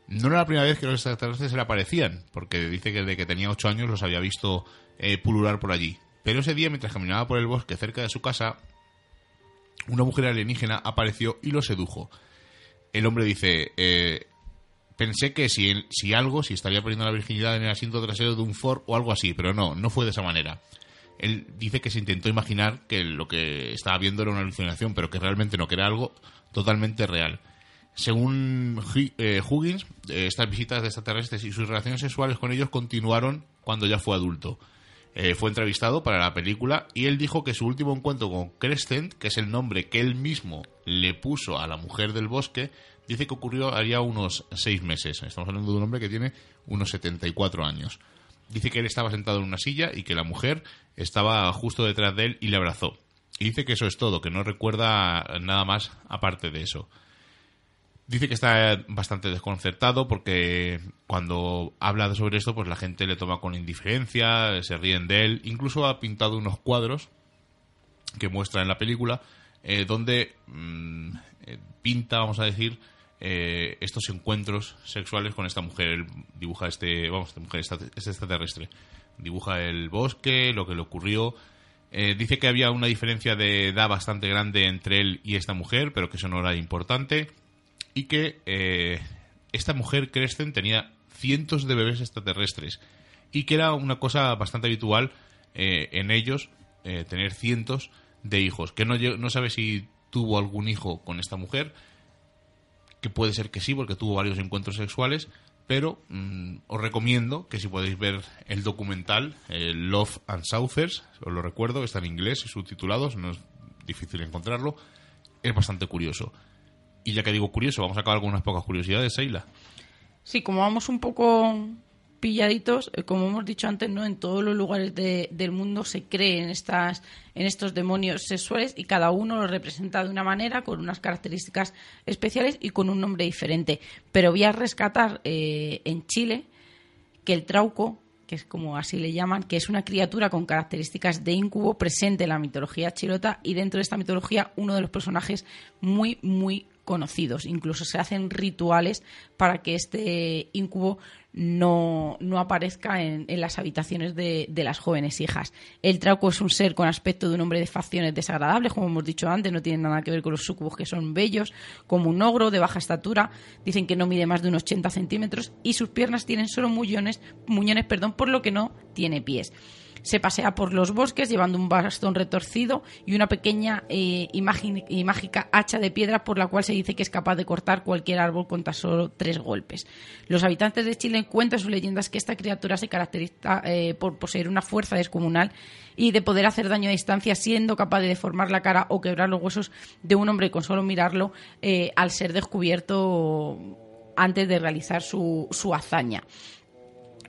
No era la primera vez que los extraterrestres se le aparecían, porque dice que desde que tenía 8 años los había visto eh, pulular por allí. Pero ese día, mientras caminaba por el bosque cerca de su casa, una mujer alienígena apareció y lo sedujo. El hombre dice, eh, pensé que si, si algo, si estaría perdiendo la virginidad en el asiento trasero de un Ford o algo así, pero no, no fue de esa manera. Él dice que se intentó imaginar que lo que estaba viendo era una alucinación, pero que realmente no, que era algo totalmente real. Según eh, Huggins, eh, estas visitas de extraterrestres y sus relaciones sexuales con ellos continuaron cuando ya fue adulto. Eh, fue entrevistado para la película y él dijo que su último encuentro con Crescent, que es el nombre que él mismo le puso a la mujer del bosque, dice que ocurrió haría unos seis meses. Estamos hablando de un hombre que tiene unos 74 años. Dice que él estaba sentado en una silla y que la mujer estaba justo detrás de él y le abrazó. Y dice que eso es todo, que no recuerda nada más aparte de eso. Dice que está bastante desconcertado porque cuando habla sobre esto, pues la gente le toma con indiferencia, se ríen de él. Incluso ha pintado unos cuadros que muestra en la película eh, donde mm, eh, pinta, vamos a decir, eh, estos encuentros sexuales con esta mujer. Él dibuja este, vamos, esta mujer, este extraterrestre. Dibuja el bosque, lo que le ocurrió. dice que había una diferencia de edad bastante grande entre él y esta mujer, pero que eso no era importante y que eh, esta mujer Crescent tenía cientos de bebés extraterrestres y que era una cosa bastante habitual eh, en ellos eh, tener cientos de hijos, que no, no sabe si tuvo algún hijo con esta mujer, que puede ser que sí, porque tuvo varios encuentros sexuales, pero mm, os recomiendo que si podéis ver el documental Love and Saucers, os lo recuerdo, está en inglés y subtitulados, no es difícil encontrarlo, es bastante curioso. Y ya que digo curioso, vamos a acabar con unas pocas curiosidades, Seila. Sí, como vamos un poco pilladitos, eh, como hemos dicho antes, no en todos los lugares del mundo se creen estas en estos demonios sexuales y cada uno lo representa de una manera con unas características especiales y con un nombre diferente. Pero voy a rescatar eh, en Chile que el trauco, que es como así le llaman, que es una criatura con características de incubo presente en la mitología chilota y dentro de esta mitología uno de los personajes muy muy conocidos. Incluso se hacen rituales para que este incubo no, aparezca en, las habitaciones de, las jóvenes hijas. El trauco es un ser con aspecto de un hombre de facciones desagradables, como hemos dicho antes, no tiene nada que ver con los sucubos que son bellos, como un ogro de baja estatura, dicen que no mide más de unos 80 centímetros y sus piernas tienen solo muñones, muñones perdón, por lo que no tiene pies. Se pasea por los bosques llevando un bastón retorcido y una pequeña eh, y mágica hacha de piedra por la cual se dice que es capaz de cortar cualquier árbol con tan solo tres golpes. Los habitantes de Chile cuentan sus leyendas que esta criatura se caracteriza eh, por poseer una fuerza descomunal y de poder hacer daño a distancia siendo capaz de deformar la cara o quebrar los huesos de un hombre con solo mirarlo eh, al ser descubierto antes de realizar su hazaña.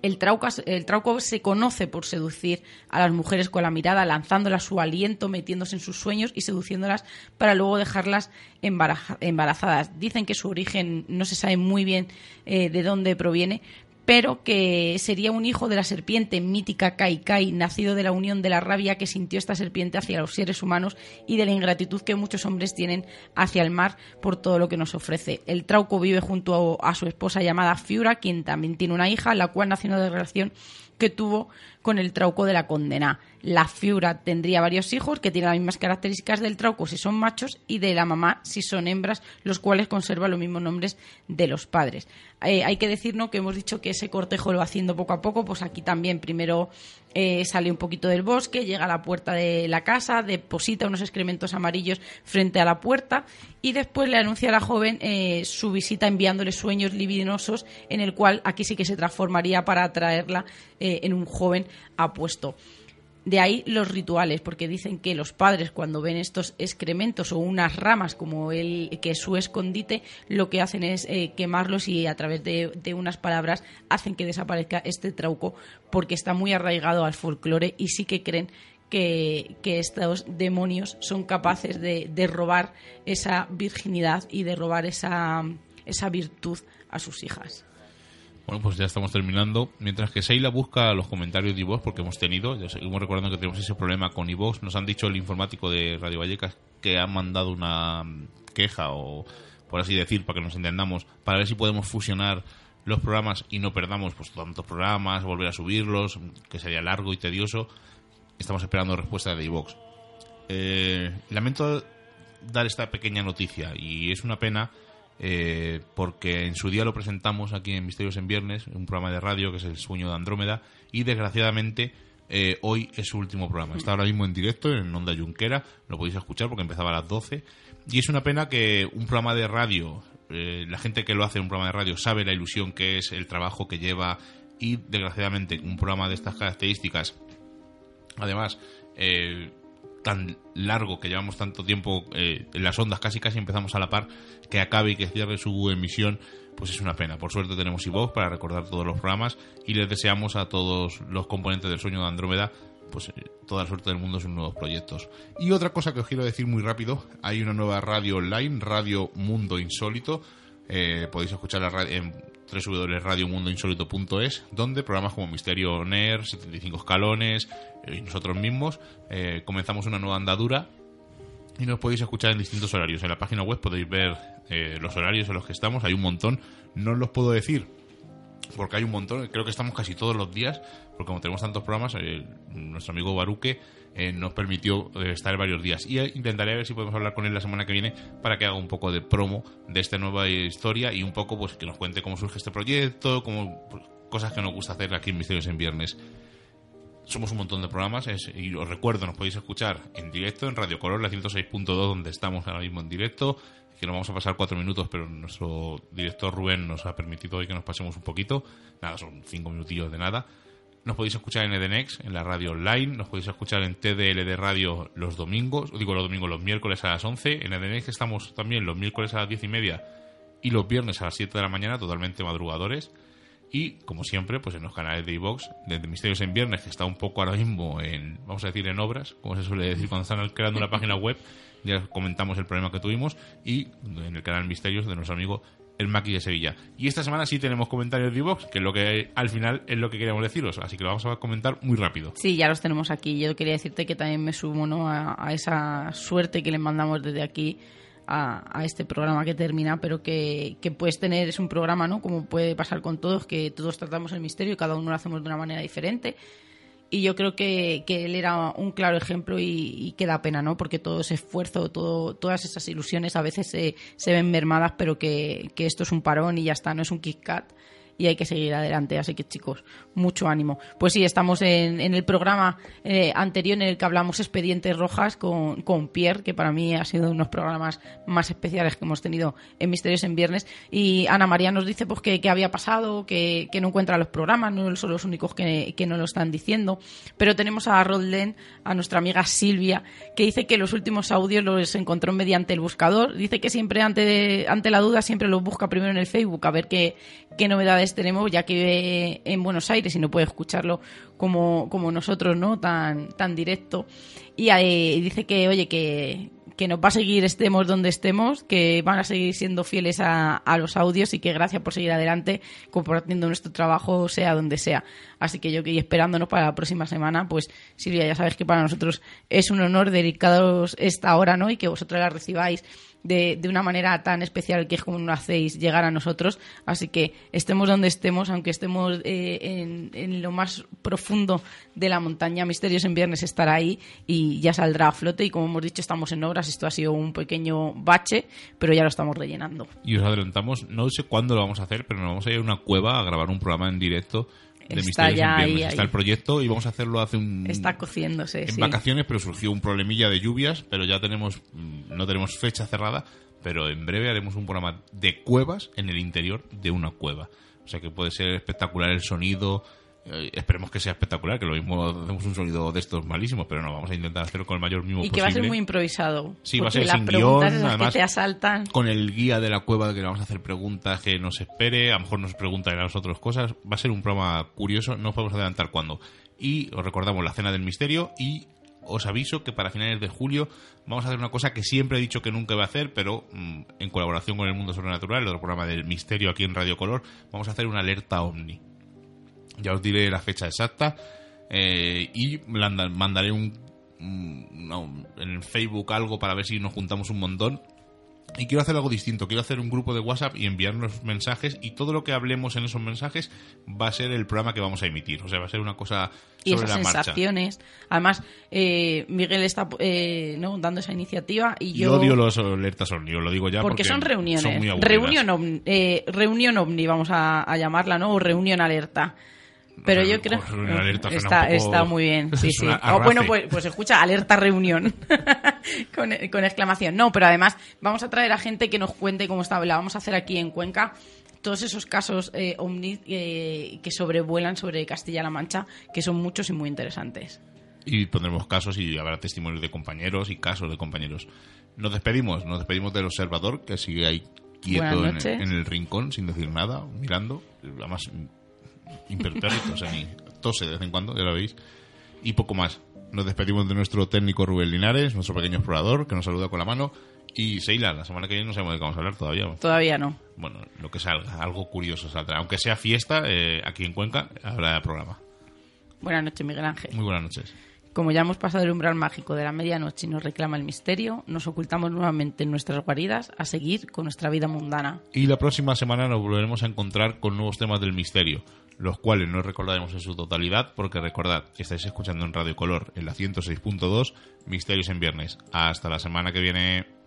El, trauco se conoce por seducir a las mujeres con la mirada, lanzándolas su aliento, metiéndose en sus sueños y seduciéndolas para luego dejarlas embarazadas. Dicen que su origen no se sabe muy bien eh, de dónde proviene, pero que sería un hijo de la serpiente mítica Kai Kai, nacido de la unión de la rabia que sintió esta serpiente hacia los seres humanos y de la ingratitud que muchos hombres tienen hacia el mar por todo lo que nos ofrece. El Trauco vive junto a, su esposa llamada Fiura, quien también tiene una hija, la cual nació de relación que tuvo con el trauco de la condena. La fiura tendría varios hijos que tienen las mismas características del trauco si son machos y de la mamá si son hembras, los cuales conservan los mismos nombres de los padres. Eh, hay que decir que hemos dicho que ese cortejo lo va haciendo poco a poco, pues aquí también primero eh, sale un poquito del bosque, llega a la puerta de la casa, deposita unos excrementos amarillos frente a la puerta y después le anuncia a la joven eh, su visita enviándole sueños libidinosos en el cual aquí sí que se transformaría para atraerla en un joven apuesto. De ahí los rituales, porque dicen que los padres cuando ven estos excrementos o unas ramas como el que es su escondite, lo que hacen es eh, quemarlos y a través de, unas palabras hacen que desaparezca este trauco, porque está muy arraigado al folclore y sí que creen que, estos demonios son capaces de, de, robar esa virginidad y de robar esa, esa virtud a sus hijas. Bueno, pues ya estamos terminando. Mientras que Seila busca los comentarios de iVox, porque hemos tenido, ya seguimos recordando que tenemos ese problema con iVox. Nos han dicho el informático de Radio Vallecas que han mandado una queja, o por así decir, para que nos entendamos, para ver si podemos fusionar los programas y no perdamos pues tantos programas, volver a subirlos, que sería largo y tedioso, estamos esperando respuesta de iVox. Eh, lamento dar esta pequeña noticia y es una pena eh, porque en su día lo presentamos aquí en Misterios en Viernes, un programa de radio que es El Sueño de Andrómeda y desgraciadamente eh, hoy es su último programa. Está ahora mismo en directo en Onda Junquera, lo podéis escuchar porque empezaba a las 12 y es una pena que un programa de radio, eh, la gente que lo hace un programa de radio sabe la ilusión que es, el trabajo que lleva y desgraciadamente un programa de estas características, además, eh, tan largo que llevamos tanto tiempo eh, en las ondas, casi casi empezamos a la par, que acabe y que cierre su emisión, pues es una pena. Por suerte tenemos iVox para recordar todos los programas y les deseamos a todos los componentes del sueño de Andrómeda pues eh, toda la suerte del mundo en nuevos proyectos. Y otra cosa que os quiero decir muy rápido, hay una nueva radio online, Radio Mundo Insólito. Eh, podéis escucharla en www.radiomundoinsólito.es, donde programas como Misterio Ner, 75 escalones eh, y nosotros mismos comenzamos una nueva andadura y nos podéis escuchar en distintos horarios. En la página web podéis ver los horarios en los que estamos, hay un montón, no os los puedo decir porque hay un montón, creo que estamos casi todos los días, porque como tenemos tantos programas, eh, nuestro amigo Baruque eh, nos permitió eh, estar varios días. Y intentaré ver si podemos hablar con él la semana que viene para que haga un poco de promo de esta nueva historia y un poco pues que nos cuente cómo surge este proyecto, cómo, pues, cosas que nos gusta hacer aquí en Misterios en Viernes. Somos un montón de programas y os recuerdo, nos podéis escuchar en directo en Radio Color, la 106.2, donde estamos ahora mismo en directo, que nos vamos a pasar cuatro minutos, pero nuestro director Rubén nos ha permitido hoy que nos pasemos un poquito. Nada, son cinco minutillos de nada. Nos podéis escuchar en Edenex, en la radio online. Nos podéis escuchar en TDL de Radio los domingos. Digo los domingos, los miércoles a las 11. En Edenex estamos también los miércoles a las diez y media y los viernes a las 7 de la mañana, totalmente madrugadores. Y, como siempre, pues en los canales de iVox, desde Misterios en Viernes, que está un poco ahora mismo en, vamos a decir, en obras, como se suele decir cuando están creando una página web, ya comentamos el problema que tuvimos, y en el canal Misterios de nuestro amigo el Maki de Sevilla. Y esta semana sí tenemos comentarios de Evox, que es lo que al final es lo que queríamos deciros, así que lo vamos a comentar muy rápido. Sí, ya los tenemos aquí. Yo quería decirte que también me sumo ¿no? a, esa suerte que le mandamos desde aquí a, este programa que termina, pero que, que, puedes tener, es un programa, ¿no? Como puede pasar con todos, que todos tratamos el misterio y cada uno lo hacemos de una manera diferente y yo creo que, que, él era un claro ejemplo y, y, que da pena, ¿no? Porque todo ese esfuerzo, todo, todas esas ilusiones a veces se, se ven mermadas, pero que, que, esto es un parón y ya está, no es un kick cut y hay que seguir adelante. Así que chicos, mucho ánimo. Pues sí, estamos en, el programa eh, anterior en el que hablamos expedientes rojas con, con, Pierre, que para mí ha sido uno de los programas más especiales que hemos tenido en Misterios en Viernes. Y Ana María nos dice pues que, había pasado, que, no encuentra los programas, no son los únicos que, que no lo están diciendo. Pero tenemos a Rodlen, a nuestra amiga Silvia, que dice que los últimos audios los encontró mediante el buscador. Dice que siempre ante, ante la duda siempre los busca primero en el Facebook a ver qué, qué novedades tenemos, ya que vive en Buenos Aires y no puede escucharlo como, como nosotros, ¿no? Tan, tan directo. Y dice que, oye, que, que nos va a seguir estemos donde estemos, que van a seguir siendo fieles a, a, los audios y que gracias por seguir adelante compartiendo nuestro trabajo sea donde sea. Así que yo que esperándonos para la próxima semana, pues Silvia, ya sabes que para nosotros es un honor dedicados esta hora, ¿no? Y que vosotros la recibáis de, de, una manera tan especial que es como nos hacéis llegar a nosotros. Así que estemos donde estemos, aunque estemos eh, en, en, lo más profundo de la montaña, Misterios en Viernes estará ahí y ya saldrá a flote. Y como hemos dicho, estamos en obras. Esto ha sido un pequeño bache, pero ya lo estamos rellenando. Y os adelantamos, no sé cuándo lo vamos a hacer, pero nos vamos a ir a una cueva a grabar un programa en directo de está ya ahí, Está el proyecto y vamos a hacerlo hace un... Está cociéndose, En vacaciones, pero surgió un problemilla de lluvias, pero ya tenemos... Mm, no tenemos fecha cerrada, pero en breve haremos un programa de cuevas en el interior de una cueva. O sea que puede ser espectacular el sonido, eh, esperemos que sea espectacular, que lo mismo hacemos un sonido de estos malísimos, pero no, vamos a intentar hacerlo con el mayor mimo posible. Y que va a ser muy improvisado. Sí, va a ser sin guion, además, que te asaltan. con el guía de la cueva que le vamos a hacer preguntas que nos espere, a lo mejor nos pregunta a nosotros cosas. Va a ser un programa curioso, no podemos adelantar cuándo. Y os recordamos la cena del misterio y os aviso que para finales de julio vamos a hacer una cosa que siempre he dicho que nunca iba a hacer, pero mmm, en colaboración con el Mundo Sobrenatural, el otro programa del misterio aquí en Radio Color, vamos a hacer una alerta ovni ya os diré la fecha exacta. Eh, y mandaré un, no, en Facebook algo para ver si nos juntamos un montón y quiero hacer algo distinto. Quiero hacer un grupo de WhatsApp y enviarnos mensajes y todo lo que hablemos en esos mensajes va a ser el programa que vamos a emitir. O sea, va a ser una cosa y sobre esas la marcha. sensaciones. Además, eh, Miguel está eh, ¿no? dando esa iniciativa y yo... Yo odio los alertas ovni, lo digo ya porque, porque, son reuniones. son muy aburridas. reunión, ovni, eh, reunión ovni, vamos a, a llamarla, ¿no? O reunión alerta. Pero yo creo está, poco- está muy bien, sí, bueno, pues, pues escucha, alerta reunión con, con exclamación. No, pero además vamos a traer a gente que nos cuente cómo está. La vamos a hacer aquí en Cuenca todos esos casos eh, ovni eh, que sobrevuelan sobre Castilla-La Mancha, que son muchos y muy interesantes. Y pondremos casos y habrá testimonios de compañeros y casos de compañeros. Nos despedimos, nos despedimos del observador que sigue ahí quieto en, noches. en el rincón sin decir nada, mirando, además impertérrito, o sea, ni tose de vez en cuando, ya lo veis. Y poco más. Nos despedimos de nuestro técnico Rubén Linares, nuestro pequeño explorador, que nos saluda con la mano. Y Seila, la semana que viene no sabemos de qué vamos a hablar todavía. Todavía no. Bueno, lo que salga, algo curioso saldrá. Aunque sea fiesta, eh, aquí en Cuenca habrá programa. Buenas noches, Miguel Ángel. Muy buenas noches. Como ya hemos pasado el umbral mágico de la medianoche y nos reclama el misterio, nos ocultamos nuevamente en nuestras guaridas a seguir con nuestra vida mundana. Y la próxima semana nos volveremos a encontrar con nuevos temas del misterio, los cuales no recordaremos en su totalidad, porque recordad, estáis escuchando en Radio Color, en la 106.2, Misterios en Viernes. Hasta la semana que viene.